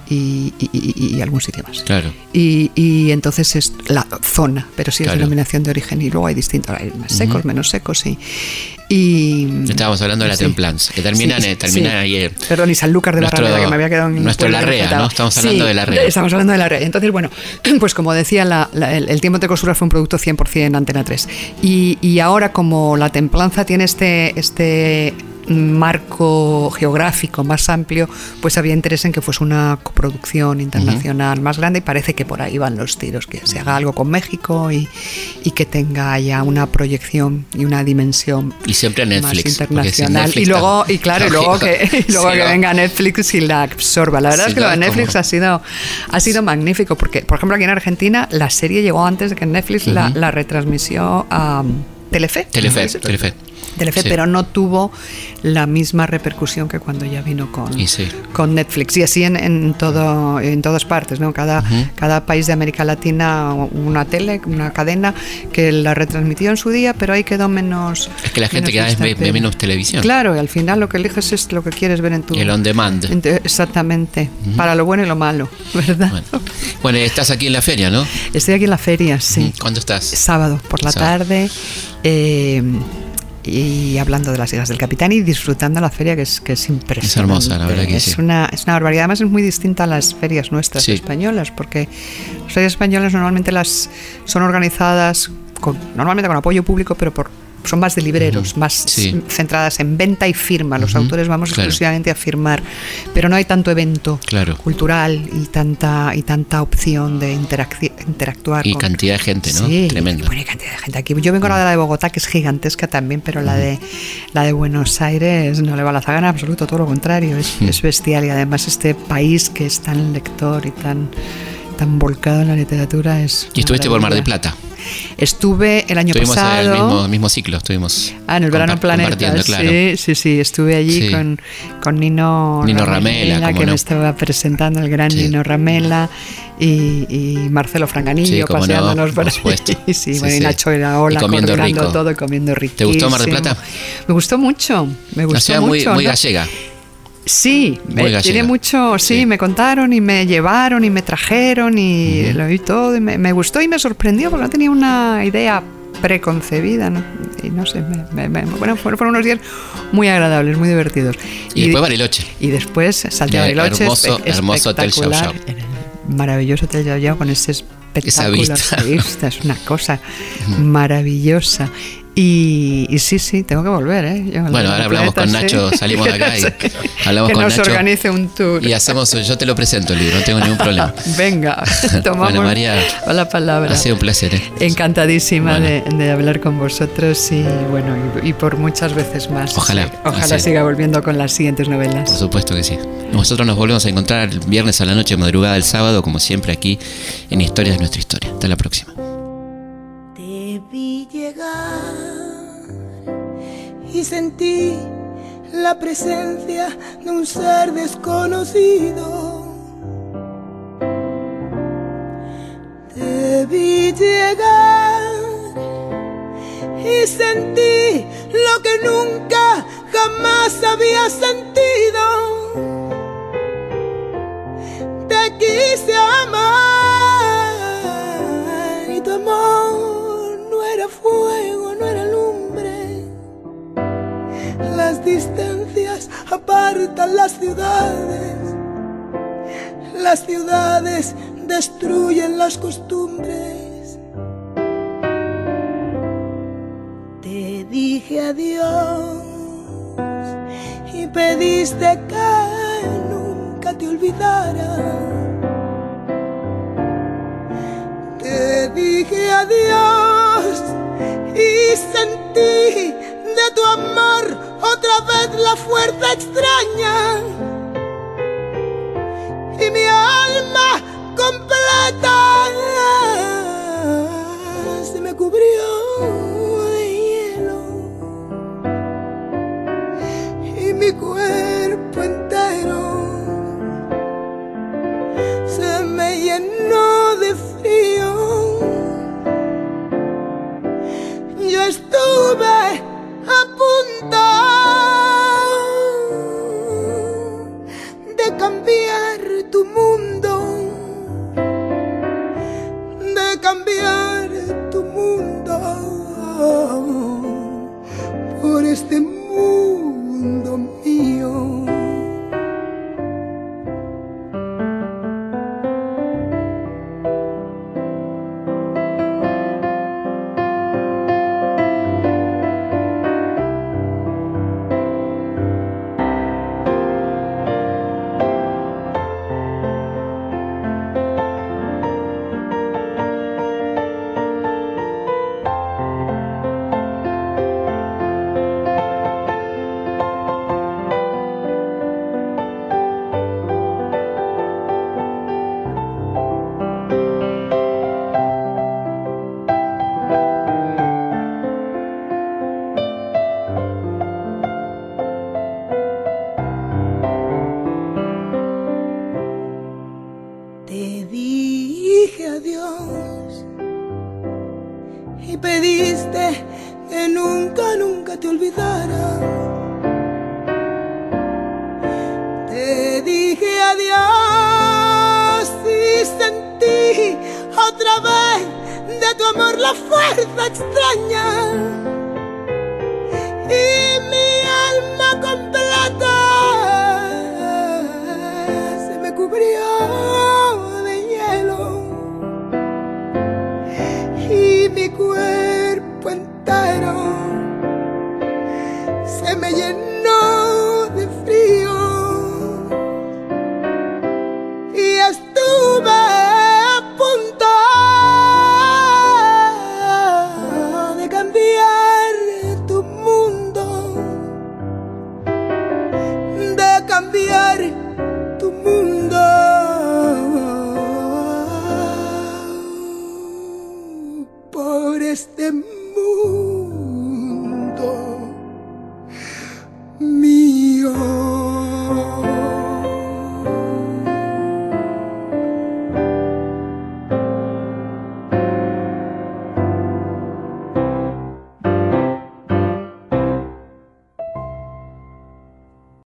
Speaker 4: y, y- y- y algún sitio más.
Speaker 2: Claro.
Speaker 4: Y, y entonces es la zona, pero sí
Speaker 2: Claro.
Speaker 4: es denominación de origen y luego hay distintos, hay más secos, menos secos, sí. Y
Speaker 2: Estábamos hablando de la
Speaker 4: sí.
Speaker 2: templanza, que terminan,
Speaker 4: Sí,
Speaker 2: terminan
Speaker 4: sí.
Speaker 2: eh,
Speaker 4: Perdón, y Sanlúcar de
Speaker 2: nuestro-
Speaker 4: Barrameda, que me había quedado en
Speaker 2: nuestro Larrea. ¿no? Estamos hablando de Larrea.
Speaker 4: Estamos hablando de Larrea. Entonces, bueno, pues como decía, la- la- el, el tiempo de costura fue un producto 100% en Antena 3. Y, y ahora, como la templanza tiene este, este marco geográfico más amplio, pues había interés en que fuese una coproducción internacional más grande y parece que por ahí van los tiros, que se haga algo con México y, y que tenga ya una proyección y una dimensión
Speaker 2: Y siempre
Speaker 4: más
Speaker 2: Netflix. si
Speaker 4: internacional.
Speaker 2: Netflix
Speaker 4: y luego, y claro, y luego que, y luego
Speaker 2: Sí,
Speaker 4: que venga Netflix y la absorba. La verdad
Speaker 2: Sí,
Speaker 4: es que lo de Netflix
Speaker 2: Como-
Speaker 4: ha sido, ha sido magnífico, porque, por ejemplo, aquí en Argentina la serie llegó antes de que Netflix la, la retransmitió a Telefe.
Speaker 2: Telefe. Telefe. Sí.
Speaker 4: pero no tuvo la misma repercusión que cuando ya vino con,
Speaker 2: Y sí.
Speaker 4: con Netflix. Y así en, en todo, en todas partes, ¿no? Cada, cada país de América Latina, una tele, una cadena que la retransmitió en su día, pero ahí quedó menos.
Speaker 2: Es que la gente cada vez ve, menos televisión.
Speaker 4: Claro, y al final lo que eliges es lo que quieres ver en tu.
Speaker 2: El on demand.
Speaker 4: en exactamente. Para lo bueno y lo malo, ¿verdad?
Speaker 2: Bueno. Bueno, estás aquí en la feria, ¿no?
Speaker 4: Estoy aquí en la feria, sí.
Speaker 2: ¿Cuándo estás?
Speaker 4: Sábado por la
Speaker 2: Sábado.
Speaker 4: tarde. eh, y hablando de las hijas del capitán y disfrutando la feria que es, que es impresionante.
Speaker 2: Es hermosa, la verdad que
Speaker 4: es
Speaker 2: sí.
Speaker 4: Una, es una barbaridad. Además es muy distinta a las ferias nuestras
Speaker 2: Sí.
Speaker 4: españolas, porque las ferias españolas normalmente las son organizadas con, normalmente con apoyo público, pero por son más de libreros, más
Speaker 2: Sí.
Speaker 4: centradas en venta y firma. Los autores vamos
Speaker 2: claro.
Speaker 4: exclusivamente a firmar, pero no hay tanto evento
Speaker 2: Claro.
Speaker 4: cultural y tanta y tanta opción de interactuar
Speaker 2: Y
Speaker 4: con-
Speaker 2: cantidad de gente, ¿no?
Speaker 4: Sí,
Speaker 2: Tremendo.
Speaker 4: buena cantidad de gente aquí. Yo vengo ahora de la de Bogotá, que es gigantesca también, pero la de la de Buenos Aires no le va la zaga en absoluto, todo lo contrario, es, es bestial y además este país que es tan lector y tan tan volcado en la literatura es
Speaker 2: Y estuviste por Mar del. Plata.
Speaker 4: Estuve el año
Speaker 2: Estuvimos en el
Speaker 4: pasado.
Speaker 2: mismo, mismo ciclo, estuvimos.
Speaker 4: Ah, en el verano planeta.
Speaker 2: claro.
Speaker 4: Sí, sí, sí. Estuve allí
Speaker 2: Sí.
Speaker 4: con, con Nino,
Speaker 2: Nino Ramela,
Speaker 4: que
Speaker 2: no.
Speaker 4: me estaba presentando, el gran
Speaker 2: Sí.
Speaker 4: Nino Ramela, y, y Marcelo
Speaker 2: Sí,
Speaker 4: Franganillo
Speaker 2: no,
Speaker 4: paseándonos por
Speaker 2: por
Speaker 4: ahí.
Speaker 2: supuesto.
Speaker 4: Sí, bueno, y. Nacho Iraola
Speaker 2: Y comiendo rico.
Speaker 4: todo comiendo rico.
Speaker 2: ¿Te gustó Mar del Plata?
Speaker 4: Me gustó mucho, me gustó mucho.
Speaker 2: muy gallega.
Speaker 4: Sí,
Speaker 2: gallega.
Speaker 4: tiene mucho, sí,
Speaker 2: Sí.
Speaker 4: me contaron y me llevaron y me trajeron y lo vi todo y me, me gustó y me sorprendió porque no tenía una idea preconcebida, ¿no? Y no sé, me- bueno, fueron, unos días muy agradables, muy divertidos.
Speaker 2: Y después Bariloche.
Speaker 4: Y después salté a
Speaker 2: Eh,
Speaker 4: Bariloche,
Speaker 2: hermoso- hermoso Hotel
Speaker 4: maravilloso Hotel Yao Yao con ese espectáculo,
Speaker 2: vista,
Speaker 4: es una cosa maravillosa. Y, y sí, sí, tengo que volver, ¿eh? Yo,
Speaker 2: Bueno, ahora hablamos con
Speaker 4: sí.
Speaker 2: Nacho, salimos de acá y hablamos
Speaker 4: que
Speaker 2: con
Speaker 4: nos
Speaker 2: Nacho.
Speaker 4: organice un tour.
Speaker 2: Y hacemos, yo te lo presento el libro, no tengo ningún problema.
Speaker 4: Venga, tomamos
Speaker 2: Bueno, María,
Speaker 4: la palabra.
Speaker 2: Ha sido un placer, ¿eh?
Speaker 4: Encantadísima
Speaker 2: Bueno.
Speaker 4: de, de hablar con vosotros y bueno y, y por muchas veces más.
Speaker 2: Ojalá,
Speaker 4: Sí, Ojalá
Speaker 2: así.
Speaker 4: siga volviendo con las siguientes novelas.
Speaker 2: Por supuesto que sí. Nosotros nos volvemos a encontrar el viernes a la noche, madrugada del sábado, como siempre aquí en Historias de nuestra historia. Hasta la próxima.
Speaker 6: Vi llegar y sentí la presencia de un ser desconocido. Te vi llegar y sentí lo que nunca jamás había sentido. Te quise amar fuego, no era lumbre. Las distancias apartan las ciudades. Las ciudades destruyen las costumbres. Te dije adiós y pediste que nunca te olvidara. Te dije adiós sentí de tu amor otra vez la fuerza extraña. Y mi alma completa se me cubrió de hielo. Y mi cuerpo